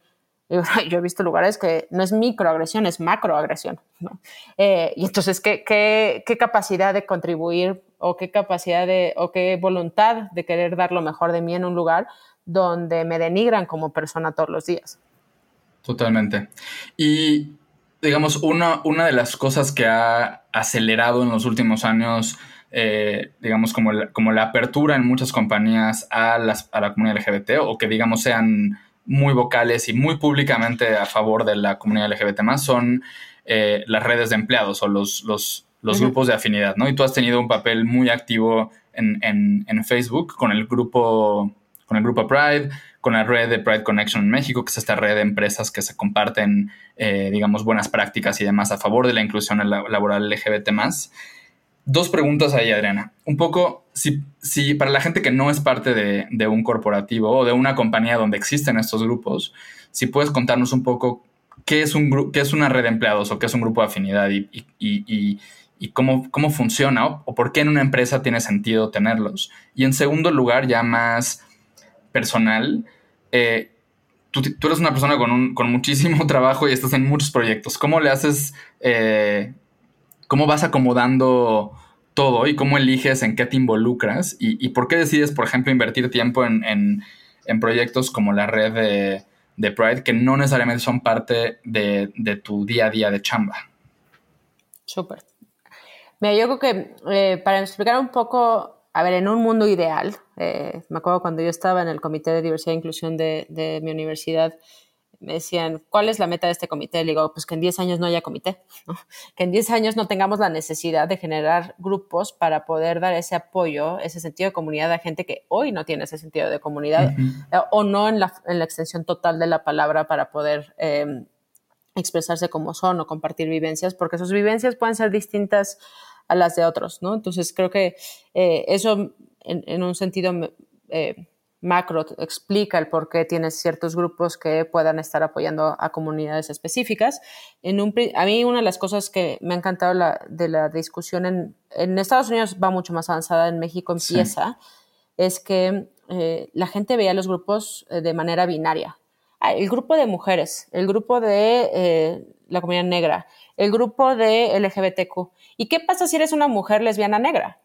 Yo he visto lugares que no es microagresión, es macroagresión. ¿no? Eh, y entonces, ¿qué, ¿qué, qué, capacidad de contribuir o qué capacidad de, o qué voluntad de querer dar lo mejor de mí en un lugar donde me denigran como persona todos los días. Totalmente. Y digamos, una, una de las cosas que ha acelerado en los últimos años, eh, digamos, como la, como la apertura en muchas compañías a, las, a la comunidad LGBT o que, digamos, sean muy vocales y muy públicamente a favor de la comunidad LGBT más, son eh, las redes de empleados o los, los, los grupos de afinidad, ¿no? Y tú has tenido un papel muy activo en, en, en Facebook con el grupo con el grupo Pride, con la red de Pride Connection en México, que es esta red de empresas que se comparten, eh, digamos, buenas prácticas y demás a favor de la inclusión laboral LGBT dos preguntas ahí, Adriana. Un poco, si, si para la gente que no es parte de, un corporativo o de una compañía donde existen estos grupos, si puedes contarnos un poco qué es, un qué es una red de empleados o qué es un grupo de afinidad y, cómo, cómo funciona o, por qué en una empresa tiene sentido tenerlos. Y en segundo lugar, ya más personal, eh, tú, eres una persona con, con, muchísimo *laughs* trabajo y estás en muchos proyectos. ¿Cómo le haces eh, cómo vas acomodando todo y cómo eliges en qué te involucras y, por qué decides, por ejemplo, invertir tiempo en, proyectos como la red de, Pride que no necesariamente son parte de, tu día a día de chamba. Súper. Mira, yo creo que eh, para explicar un poco, a ver, en un mundo ideal, eh, me acuerdo cuando yo estaba en el Comité de Diversidad e Inclusión de, de mi universidad, me decían, ¿cuál es la meta de este comité? Le digo, pues que en 10 años no haya comité, que en 10 años no tengamos la necesidad de generar grupos para poder dar ese apoyo, ese sentido de comunidad a gente que hoy no tiene ese sentido de comunidad eh, o no en la, en la, extensión total de la palabra para poder em, expresarse como son o compartir vivencias, porque sus vivencias pueden ser distintas a las de otros, ¿no? Entonces creo que eh, eso en, un sentido... Eh, macro explica el por qué tienes ciertos grupos que puedan estar apoyando a comunidades específicas. En un, a mí una de las cosas que me ha encantado de la discusión en, en, Estados Unidos va mucho más avanzada, en México empieza, es que eh, la gente veía los grupos de manera binaria. Ah, el grupo de mujeres, el grupo de la comunidad negra, el grupo de LGBTQ. ¿Y qué pasa si eres una mujer lesbiana negra?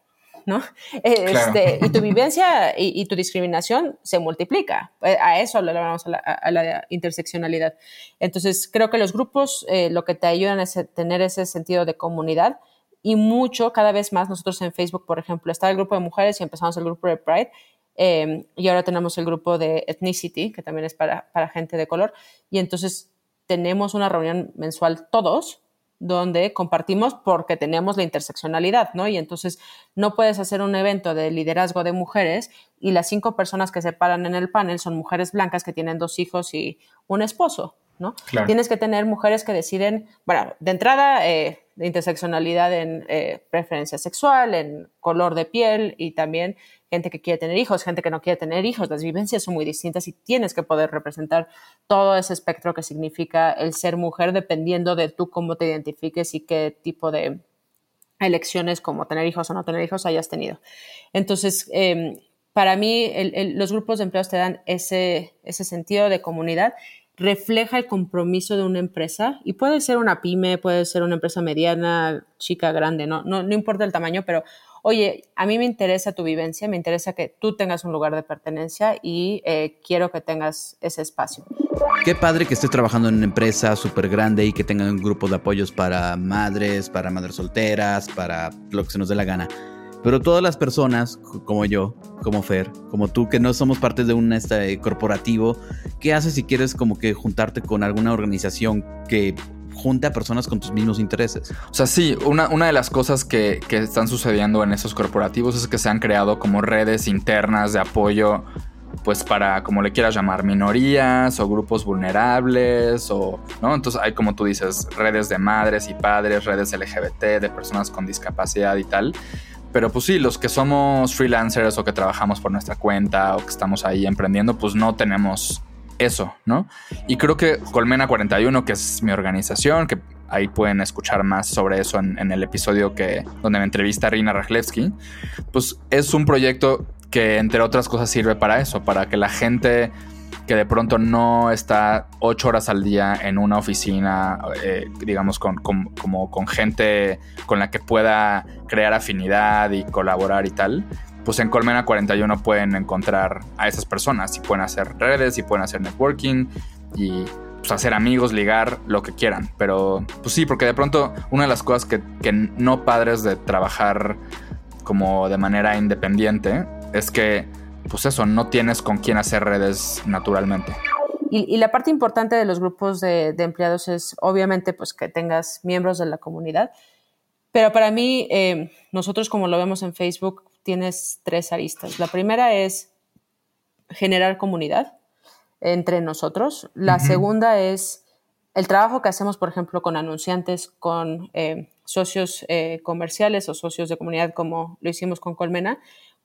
¿no? *laughs* Este, y tu vivencia y, tu discriminación se multiplica. Eh, a eso le llamamos a la, interseccionalidad. Entonces, creo que los grupos eh, lo que te ayudan es tener ese sentido de comunidad y mucho, cada vez más, nosotros en Facebook, por ejemplo, está el grupo de mujeres y empezamos el grupo de Pride. Em, y ahora tenemos el grupo de Ethnicity, que también es para, para gente de color. Y entonces tenemos una reunión mensual todos donde compartimos porque tenemos la interseccionalidad, ¿no? Y entonces no puedes hacer un evento de liderazgo de mujeres y las cinco personas que se paran en el panel son mujeres blancas que tienen dos hijos y un esposo, ¿no? Tienes que tener mujeres que deciden, bueno, de entrada, eh, de interseccionalidad en eh, preferencia sexual, en color de piel y también gente que quiere tener hijos, gente que no quiere tener hijos. Las vivencias son muy distintas y tienes que poder representar todo ese espectro que significa el ser mujer dependiendo de tú cómo te identifiques y qué tipo de elecciones como tener hijos o no tener hijos hayas tenido. Entonces, em, para mí, los grupos de empleados te dan ese, ese sentido de comunidad refleja el compromiso de una empresa y puede ser una pyme, puede ser una empresa mediana, chica, grande, no, no, no importa el tamaño, pero oye, a mí me interesa tu vivencia, me interesa que tú tengas un lugar de pertenencia y eh, quiero que tengas ese espacio. Qué padre que estés trabajando en una empresa súper grande y que tengan un grupo de apoyos para madres, para madres solteras, para lo que se nos dé la gana. Pero todas las personas, como yo, como Fer, como tú, que no somos parte de un este, corporativo, ¿qué haces si quieres como que juntarte con alguna organización que junte a personas con tus mismos intereses. O sea, sí, una, una de las cosas que, que, están sucediendo en esos corporativos es que se han creado como redes internas de apoyo, pues para, como le quieras llamar, minorías o grupos vulnerables o, ¿no? Entonces hay, como tú dices, redes de madres y padres, redes LGBT, de personas con discapacidad y tal. Pero pues sí, los que somos freelancers o que trabajamos por nuestra cuenta o que estamos ahí emprendiendo, pues no tenemos eso, ¿no? Y creo que Colmena 41, que es mi organización, que ahí pueden escuchar más sobre eso en, el episodio que, donde me entrevista Rina Rajlewski, pues es un proyecto que entre otras cosas sirve para eso, para que la gente que de pronto no está ocho horas al día en una oficina, eh, digamos, con, como con gente con la que pueda crear afinidad y colaborar y tal, pues en Colmena 41 pueden encontrar a esas personas y pueden hacer redes y pueden hacer networking y pues, hacer amigos, ligar, lo que quieran. Pero pues sí, porque de pronto una de las cosas que, no padres de trabajar como de manera independiente es que pues eso, no tienes con quién hacer redes naturalmente. Y, la parte importante de los grupos de, empleados es obviamente pues que tengas miembros de la comunidad. Pero para mí, eh, nosotros como lo vemos en Facebook, tienes tres aristas. La primera es generar comunidad entre nosotros. La segunda es el trabajo que hacemos, por ejemplo, con anunciantes, con eh, socios eh, comerciales o socios de comunidad, como lo hicimos con Colmena,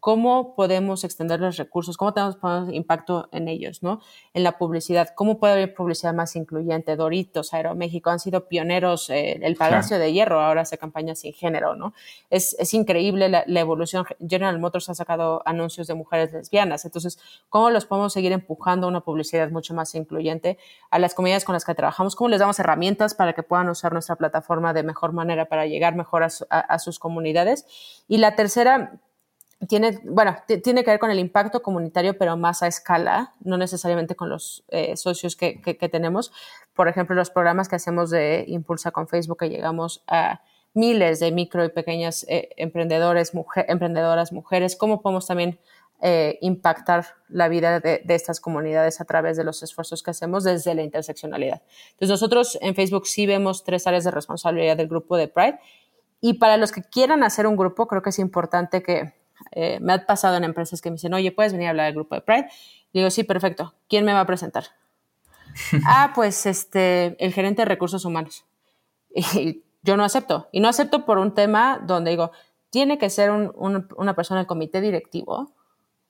cómo podemos extender los recursos, cómo tenemos impacto en ellos, ¿no? En la publicidad, cómo puede haber publicidad más incluyente. Doritos, Aeroméxico han sido pioneros, eh, el Palacio de Hierro ahora hace campañas sin género, ¿no? Es, es increíble la, la, evolución. General Motors ha sacado anuncios de mujeres lesbianas. Entonces, ¿cómo los podemos seguir empujando a una publicidad mucho más incluyente? A las comunidades con las que trabajamos, ¿cómo les damos herramientas para que puedan usar nuestra plataforma de mejor manera para llegar mejor a, a, a sus comunidades? Y la tercera, tiene, bueno, tiene que ver con el impacto comunitario, pero más a escala, no necesariamente con los eh, socios que, tenemos. Por ejemplo, los programas que hacemos de Impulsa con Facebook, que llegamos a miles de micro y pequeñas eh, emprendedores, mujer, emprendedoras, mujeres, cómo podemos también eh, impactar la vida de, de, estas comunidades a través de los esfuerzos que hacemos desde la interseccionalidad. Entonces, nosotros en Facebook sí vemos tres áreas de responsabilidad del grupo de Pride. Y para los que quieran hacer un grupo, creo que es importante que eh, me ha pasado en empresas que me dicen, oye, ¿puedes venir a hablar del grupo de Pride? Y digo, sí, perfecto. ¿Quién me va a presentar? *laughs* ah, pues este, el gerente de recursos humanos. *laughs* Y yo no acepto. Y no acepto por un tema donde digo, tiene que ser un, un, una persona del comité directivo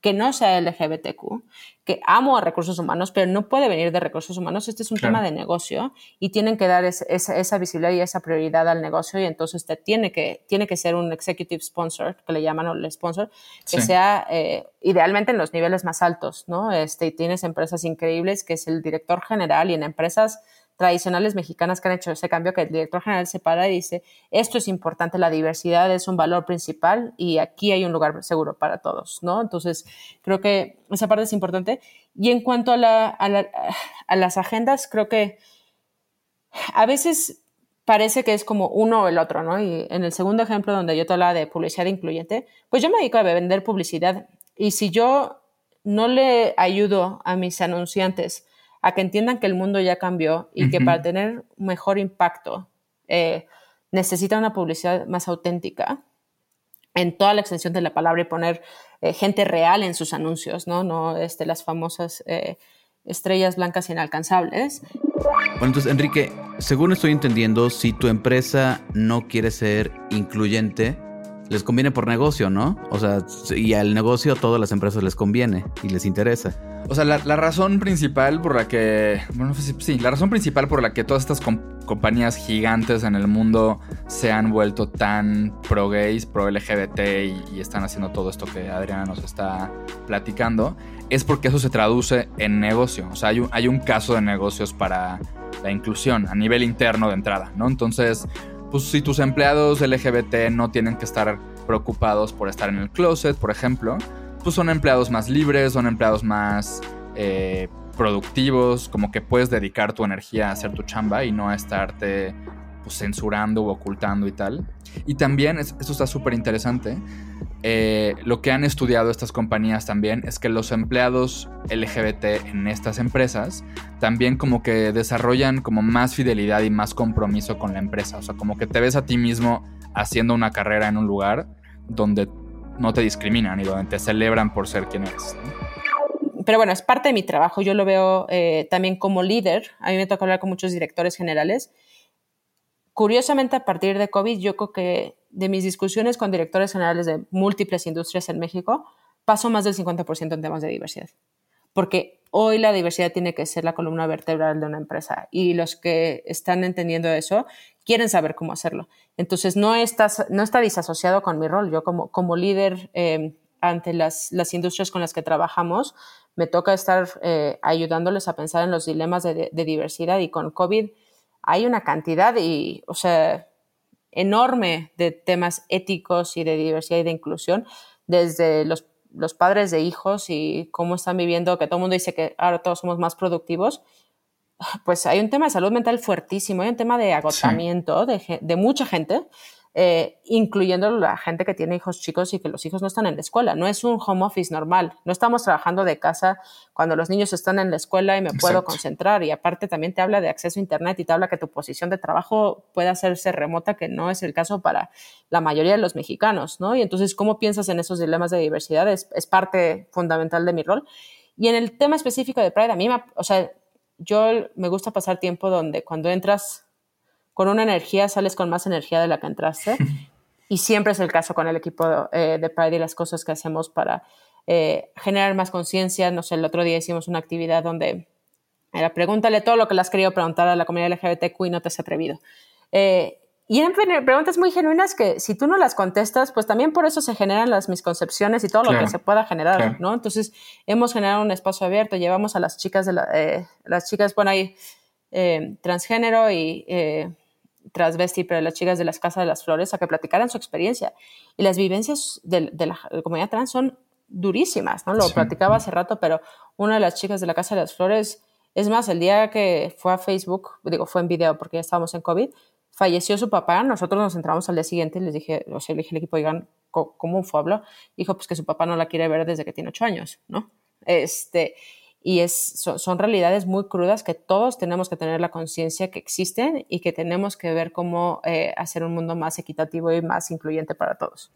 que no sea LGBTQ, que amo a recursos humanos, pero no puede venir de recursos humanos. Este es un claro. tema de negocio y tienen que dar es, esa, esa, visibilidad y esa prioridad al negocio y entonces te tiene que, tiene que ser un executive sponsor, que le llaman el sponsor, que sí. sea eh, idealmente en los niveles más altos, ¿no? Este, y tienes empresas increíbles que es el director general y en empresas tradicionales mexicanas que han hecho ese cambio, que el director general se para y dice, esto es importante, la diversidad es un valor principal y aquí hay un lugar seguro para todos, ¿no? Entonces, creo que esa parte es importante. Y en cuanto a, la, a, la, a las agendas, creo que a veces parece que es como uno o el otro, ¿no? Y en el segundo ejemplo donde yo te hablaba de publicidad incluyente, pues yo me dedico a vender publicidad y si yo no le ayudo a mis anunciantes a que entiendan que el mundo ya cambió y uh -huh. que para tener mejor impacto eh, necesita una publicidad más auténtica en toda la extensión de la palabra y poner eh, gente real en sus anuncios, no, no este, las famosas eh, estrellas blancas inalcanzables. Bueno, entonces, Enrique, según estoy entendiendo, si tu empresa no quiere ser incluyente, les conviene por negocio, ¿no? O sea, y al negocio a todas las empresas les conviene y les interesa. O sea, la, la razón principal por la que. Bueno, sí, la razón principal por la que todas estas comp compañías gigantes en el mundo se han vuelto tan pro gays, pro LGBT y, y, están haciendo todo esto que Adriana nos está platicando, es porque eso se traduce en negocio. O sea, hay un, hay un caso de negocios para la inclusión a nivel interno de entrada, ¿no? Entonces, pues si tus empleados LGBT no tienen que estar preocupados por estar en el closet, por ejemplo, pues son empleados más libres, son empleados más eh, productivos, como que puedes dedicar tu energía a hacer tu chamba y no a estarte pues, censurando o ocultando y tal. Y también, esto está súper interesante, eh, lo que han estudiado estas compañías también es que los empleados LGBT en estas empresas también como que desarrollan como más fidelidad y más compromiso con la empresa. O sea, como que te ves a ti mismo haciendo una carrera en un lugar donde no te discriminan y donde te celebran por ser quien eres. Pero bueno, es parte de mi trabajo. Yo lo veo eh, también como líder. A mí me toca hablar con muchos directores generales Curiosamente, a partir de COVID, yo creo que de mis discusiones con directores generales de múltiples industrias en México, paso más del 50% en temas de diversidad. Porque hoy la diversidad tiene que ser la columna vertebral de una empresa y los que están entendiendo eso quieren saber cómo hacerlo. Entonces, no, estás, no está disasociado con mi rol. Yo como, como líder eh, ante las, las, industrias con las que trabajamos, me toca estar eh, ayudándoles a pensar en los dilemas de diversidad y con COVID hay una cantidad y, o sea, enorme de temas éticos y de diversidad y de inclusión, desde los, los, padres de hijos y cómo están viviendo, que todo el mundo dice que ahora todos somos más productivos, pues hay un tema de salud mental fuertísimo, hay un tema de agotamiento sí. de, de, mucha gente eh, incluyendo la gente que tiene hijos chicos y que los hijos no están en la escuela. No es un home office normal. No estamos trabajando de casa cuando los niños están en la escuela y me Exacto. puedo concentrar. Y aparte también te habla de acceso a Internet y te habla que tu posición de trabajo puede hacerse remota, que no es el caso para la mayoría de los mexicanos, ¿no? Y entonces, ¿cómo piensas en esos dilemas de diversidad? Es, es parte fundamental de mi rol. Y en el tema específico de Pride, a mí, me, o sea, yo me gusta pasar tiempo donde cuando entras con una energía, sales con más energía de la que entraste. *laughs* y siempre es el caso con el equipo eh, de Pride y las cosas que hacemos para eh, generar más conciencia. No sé, el otro día hicimos una actividad donde era pregúntale todo lo que le has querido preguntar a la comunidad LGBTQ y no te has atrevido. Eh, y en preguntas muy genuinas que si tú no las contestas, pues también por eso se generan las misconcepciones y todo lo que se pueda generar, ¿no? Entonces, hemos generado un espacio abierto, llevamos a las chicas de la, eh, las chicas, bueno, hay eh, transgénero y eh, transvesti, pero las chicas de las Casas de las Flores a que platicaran su experiencia. Y las vivencias de, la, comunidad trans son durísimas, ¿no? Lo platicaba hace rato, pero una de las chicas de la Casa de las Flores, es más, el día que fue a Facebook, digo, fue en video porque ya estábamos en COVID, falleció su papá, nosotros nos entramos al día siguiente y les dije, o sea, le dije al equipo, oigan, ¿cómo fue hablo? Dijo, pues que su papá no la quiere ver desde que tiene ocho años, ¿no? Este, y es, son, realidades muy crudas que todos tenemos que tener la conciencia que existen y que tenemos que ver cómo eh, hacer un mundo más equitativo y más incluyente para todos.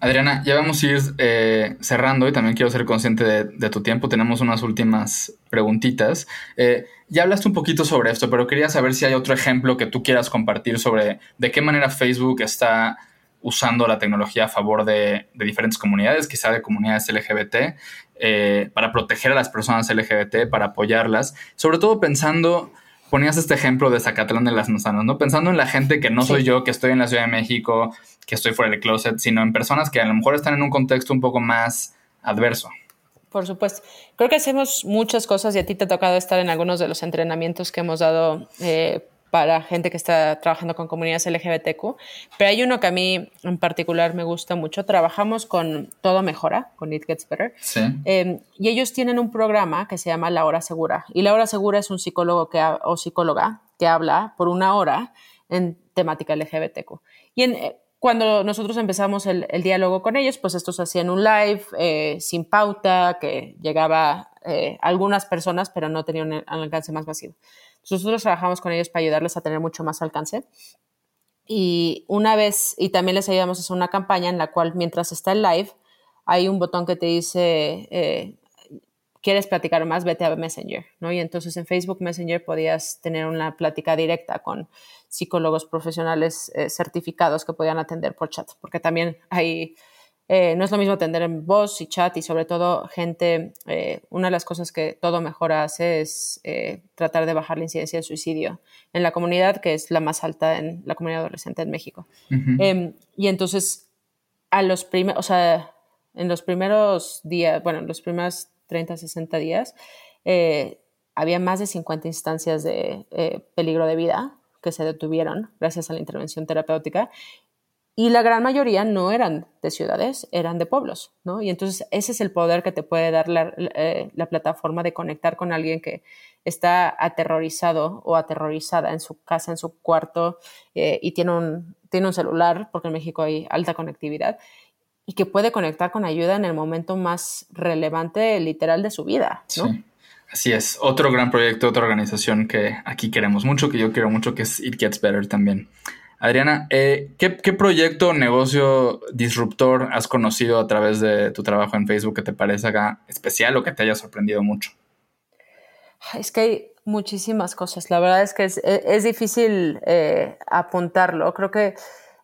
Adriana, ya vamos a ir eh, cerrando y también quiero ser consciente de, tu tiempo. Tenemos unas últimas preguntitas. Eh, ya hablaste un poquito sobre esto, pero quería saber si hay otro ejemplo que tú quieras compartir sobre de qué manera Facebook está usando la tecnología a favor de, diferentes comunidades, quizá de comunidades LGBT, eh, para proteger a las personas LGBT, para apoyarlas, sobre todo pensando, ponías este ejemplo de Zacatlán de las Manzanas, ¿no? Pensando en la gente que no soy yo, que estoy en la Ciudad de México, que estoy fuera del closet, sino en personas que a lo mejor están en un contexto un poco más adverso. Por supuesto. Creo que hacemos muchas cosas y a ti te ha tocado estar en algunos de los entrenamientos que hemos dado eh, para gente que está trabajando con comunidades LGBTQ, pero hay uno que a mí en particular me gusta mucho. Trabajamos con Todo Mejora, con It Gets Better, em, y ellos tienen un programa que se llama La Hora Segura. Y La Hora Segura es un psicólogo que, o psicóloga que habla por una hora en temática LGBTQ. Y eh, cuando nosotros empezamos el, diálogo con ellos, pues esto se hacía en un live, eh, sin pauta, que llegaba eh, algunas personas, pero no tenía un alcance más masivo. Nosotros trabajamos con ellos para ayudarles a tener mucho más alcance. Y una vez, y también les ayudamos a hacer una campaña en la cual mientras está el live, hay un botón que te dice, eh, ¿quieres platicar más? Vete a Messenger, ¿no? Y entonces en Facebook Messenger podías tener una plática directa con psicólogos profesionales eh, certificados que podían atender por chat, porque también hay eh, no es lo mismo atender en voz y chat y sobre todo gente, eh, una de las cosas que todo mejora hace es eh, tratar de bajar la incidencia de suicidio en la comunidad, que es la más alta en la comunidad adolescente en México. Em, y entonces, a los primeros, o sea, en los primeros días, bueno, en los primeros 30, 60 días, había más de 50 instancias de peligro de vida que se detuvieron gracias a la intervención terapéutica y la gran mayoría no eran de ciudades, eran de pueblos, ¿no? Y entonces ese es el poder que te puede dar la, eh, plataforma de conectar con alguien que está aterrorizado o aterrorizada en su casa, en su cuarto, eh, y tiene un, tiene un celular, porque en México hay alta conectividad, y que puede conectar con ayuda en el momento más relevante, literal, de su vida. Sí. Así es, otro gran proyecto, otra organización que aquí queremos mucho, que yo quiero mucho, que es It Gets Better también. Adriana, eh, ¿qué, proyecto o negocio disruptor has conocido a través de tu trabajo en Facebook que te parezca especial o que te haya sorprendido mucho? Es que hay muchísimas cosas. La verdad es que es, difícil eh, apuntarlo. Creo que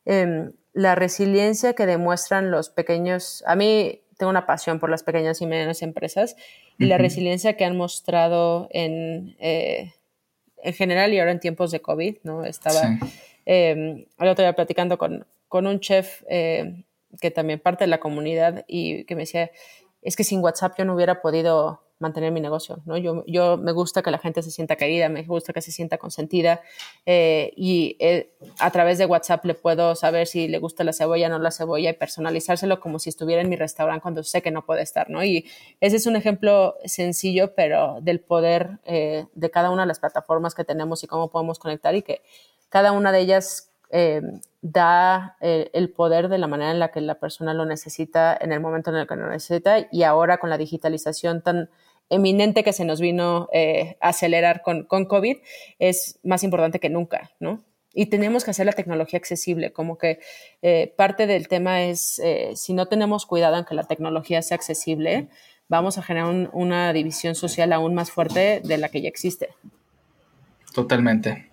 em, la resiliencia que demuestran los pequeños, a mí tengo una pasión por las pequeñas y medianas empresas y la resiliencia que han mostrado en, eh, en general y ahora en tiempos de COVID, ¿no? Estaba... Eh, el otro día platicando con, con un chef eh, que también parte de la comunidad y que me decía, es que sin WhatsApp yo no hubiera podido mantener mi negocio, ¿no? Yo, yo me gusta que la gente se sienta querida, me gusta que se sienta consentida eh, y eh, a través de WhatsApp le puedo saber si le gusta la cebolla o no la cebolla y personalizárselo como si estuviera en mi restaurante cuando sé que no puede estar, ¿no? Y ese es un ejemplo sencillo, pero del poder de cada una de las plataformas que tenemos y cómo podemos conectar y que cada una de ellas eh, da eh, el poder de la manera en la que la persona lo necesita en el momento en el que lo necesita y ahora con la digitalización tan eminente que se nos vino eh, a acelerar con, con COVID, es más importante que nunca, ¿no? Y tenemos que hacer la tecnología accesible, como que parte del tema es, si no tenemos cuidado en que la tecnología sea accesible, vamos a generar una división social aún más fuerte de la que ya existe. Totalmente.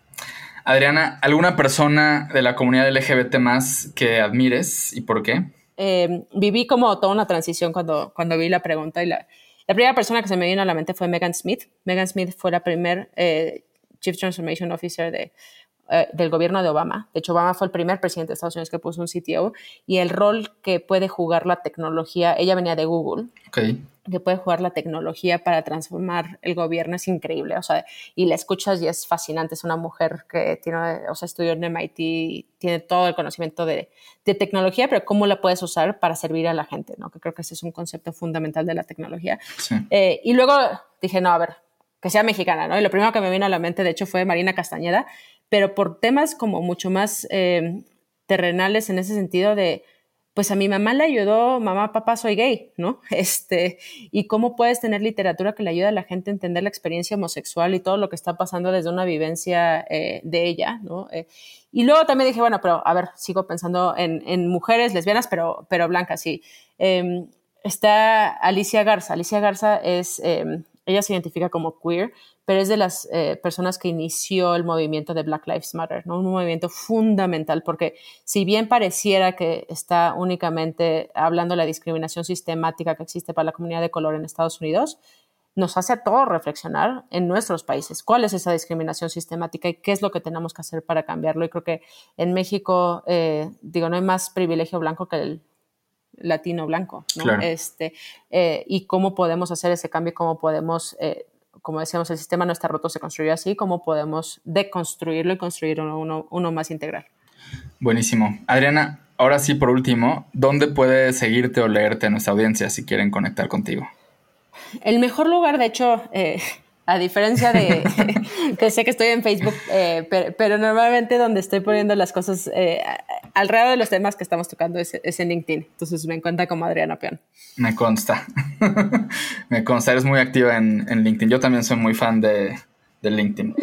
Adriana, ¿alguna persona de la comunidad LGBT más que admires y por qué? Viví como toda una transición cuando, cuando vi la pregunta y la, la primera persona que se me vino a la mente fue Megan Smith. Megan Smith fue la primer eh, Chief Transformation Officer de eh, del gobierno de Obama. De hecho, Obama fue el primer presidente de Estados Unidos que puso un CTO y el rol que puede jugar la tecnología, ella venía de Google, que puede jugar la tecnología para transformar el gobierno es increíble. O sea, y la escuchas y es fascinante. Es una mujer que tiene, o sea, estudió en MIT, tiene todo el conocimiento de, de tecnología, pero cómo la puedes usar para servir a la gente, ¿no? Que creo que ese es un concepto fundamental de la tecnología. Eh, y luego dije, no, a ver, que sea mexicana, ¿no? Y lo primero que me vino a la mente, de hecho, fue Marina Castañeda, pero por temas como mucho más eh, terrenales en ese sentido de, pues a mi mamá le ayudó, mamá, papá, soy gay, ¿no? *laughs* Este, y cómo puedes tener literatura que le ayude a la gente a entender la experiencia homosexual y todo lo que está pasando desde una vivencia eh, de ella, ¿no? Eh, y luego también dije, bueno, pero a ver, sigo pensando en, mujeres lesbianas, pero, pero blancas, sí. Em, está Alicia Garza. Alicia Garza es, em, ella se identifica como queer, pero es de las eh, personas que inició el movimiento de Black Lives Matter, ¿no? un movimiento fundamental, porque si bien pareciera que está únicamente hablando de la discriminación sistemática que existe para la comunidad de color en Estados Unidos, nos hace a todos reflexionar en nuestros países cuál es esa discriminación sistemática y qué es lo que tenemos que hacer para cambiarlo. Y creo que en México, eh, digo, no hay más privilegio blanco que el latino blanco, ¿no? Este, eh, y cómo podemos hacer ese cambio, cómo podemos como decíamos, el sistema no está roto, se construyó así, ¿cómo podemos deconstruirlo y construir uno, uno, más integral? Buenísimo. Adriana, ahora sí, por último, ¿dónde puede seguirte o leerte nuestra audiencia si quieren conectar contigo? El mejor lugar, de hecho, eh, a diferencia de *laughs* que sé que estoy en Facebook, eh, pero, normalmente donde estoy poniendo las cosas eh, alrededor de los temas que estamos tocando es, en LinkedIn. Entonces me encuentra como Adriana Peón. Me consta. *laughs* me consta, eres muy activa en, LinkedIn. Yo también soy muy fan de, de LinkedIn.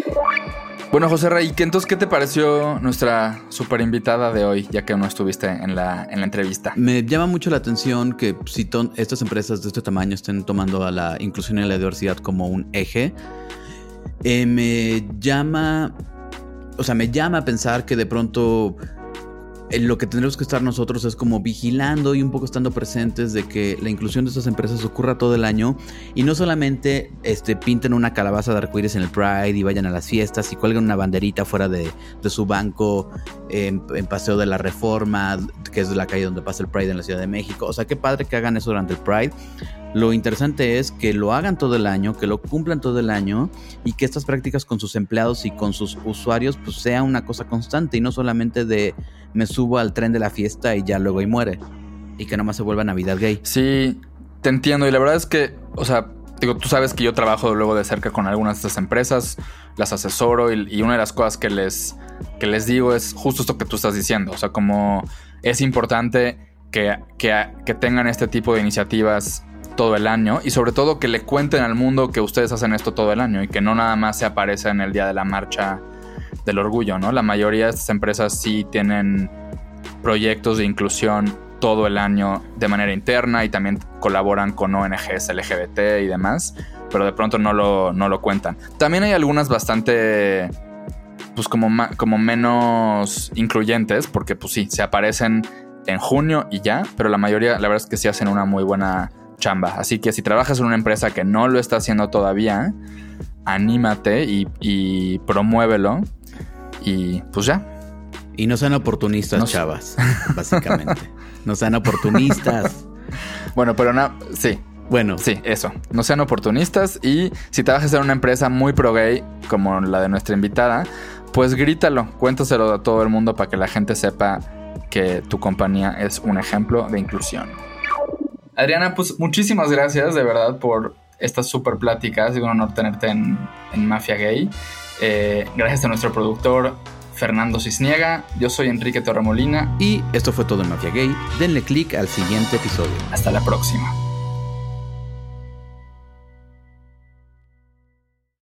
Bueno, José Rey, entonces qué te pareció nuestra super invitada de hoy, ya que no estuviste en la, en la entrevista? Me llama mucho la atención que si estas empresas de este tamaño estén tomando a la inclusión y la diversidad como un eje. Eh, me llama, o sea, me llama a pensar que de pronto lo que tendremos que estar nosotros es como vigilando y un poco estando presentes de que la inclusión de estas empresas ocurra todo el año y no solamente este, pinten una calabaza de arcoíris en el Pride y vayan a las fiestas y cuelguen una banderita fuera de, su banco en, en, Paseo de la Reforma, que es la calle donde pasa el Pride en la Ciudad de México. O sea, qué padre que hagan eso durante el Pride. Lo interesante es que lo hagan todo el año, que lo cumplan todo el año y que estas prácticas con sus empleados y con sus usuarios pues sea una cosa constante y no solamente de me subo al tren de la fiesta y ya luego y muere. Y que nomás se vuelva Navidad gay. Sí, te entiendo. Y la verdad es que, o sea, digo, tú sabes que yo trabajo luego de cerca con algunas de estas empresas, las asesoro y, una de las cosas que les, que les digo es justo esto que tú estás diciendo. O sea, como es importante que, que, que tengan este tipo de iniciativas todo el año y sobre todo que le cuenten al mundo que ustedes hacen esto todo el año y que no nada más se aparece en el día de la marcha del orgullo, ¿no? La mayoría de estas empresas sí tienen proyectos de inclusión todo el año de manera interna y también colaboran con ONGs LGBT y demás, pero de pronto no lo, no lo cuentan. También hay algunas bastante, pues como, como menos incluyentes, porque pues sí, se aparecen en junio y ya, pero la mayoría, la verdad es que sí hacen una muy buena chamba. Así que si trabajas en una empresa que no lo está haciendo todavía, anímate y, promuévelo. Y pues ya. Y no sean oportunistas, chavas, básicamente. *laughs* no sean oportunistas. bueno, pero no, sí. Bueno. Sí, eso. No sean oportunistas y si trabajas en una empresa muy pro gay, como la de nuestra invitada, pues grítalo, cuéntaselo a todo el mundo para que la gente sepa que tu compañía es un ejemplo de inclusión. Adriana, pues muchísimas gracias de verdad por estas super pláticas. Es un honor tenerte en, Mafia Gay. Eh, gracias a nuestro productor Fernando Cisniega. Yo soy Enrique Torremolina. Y esto fue todo en Mafia Gay. Denle click al siguiente episodio. Hasta la próxima.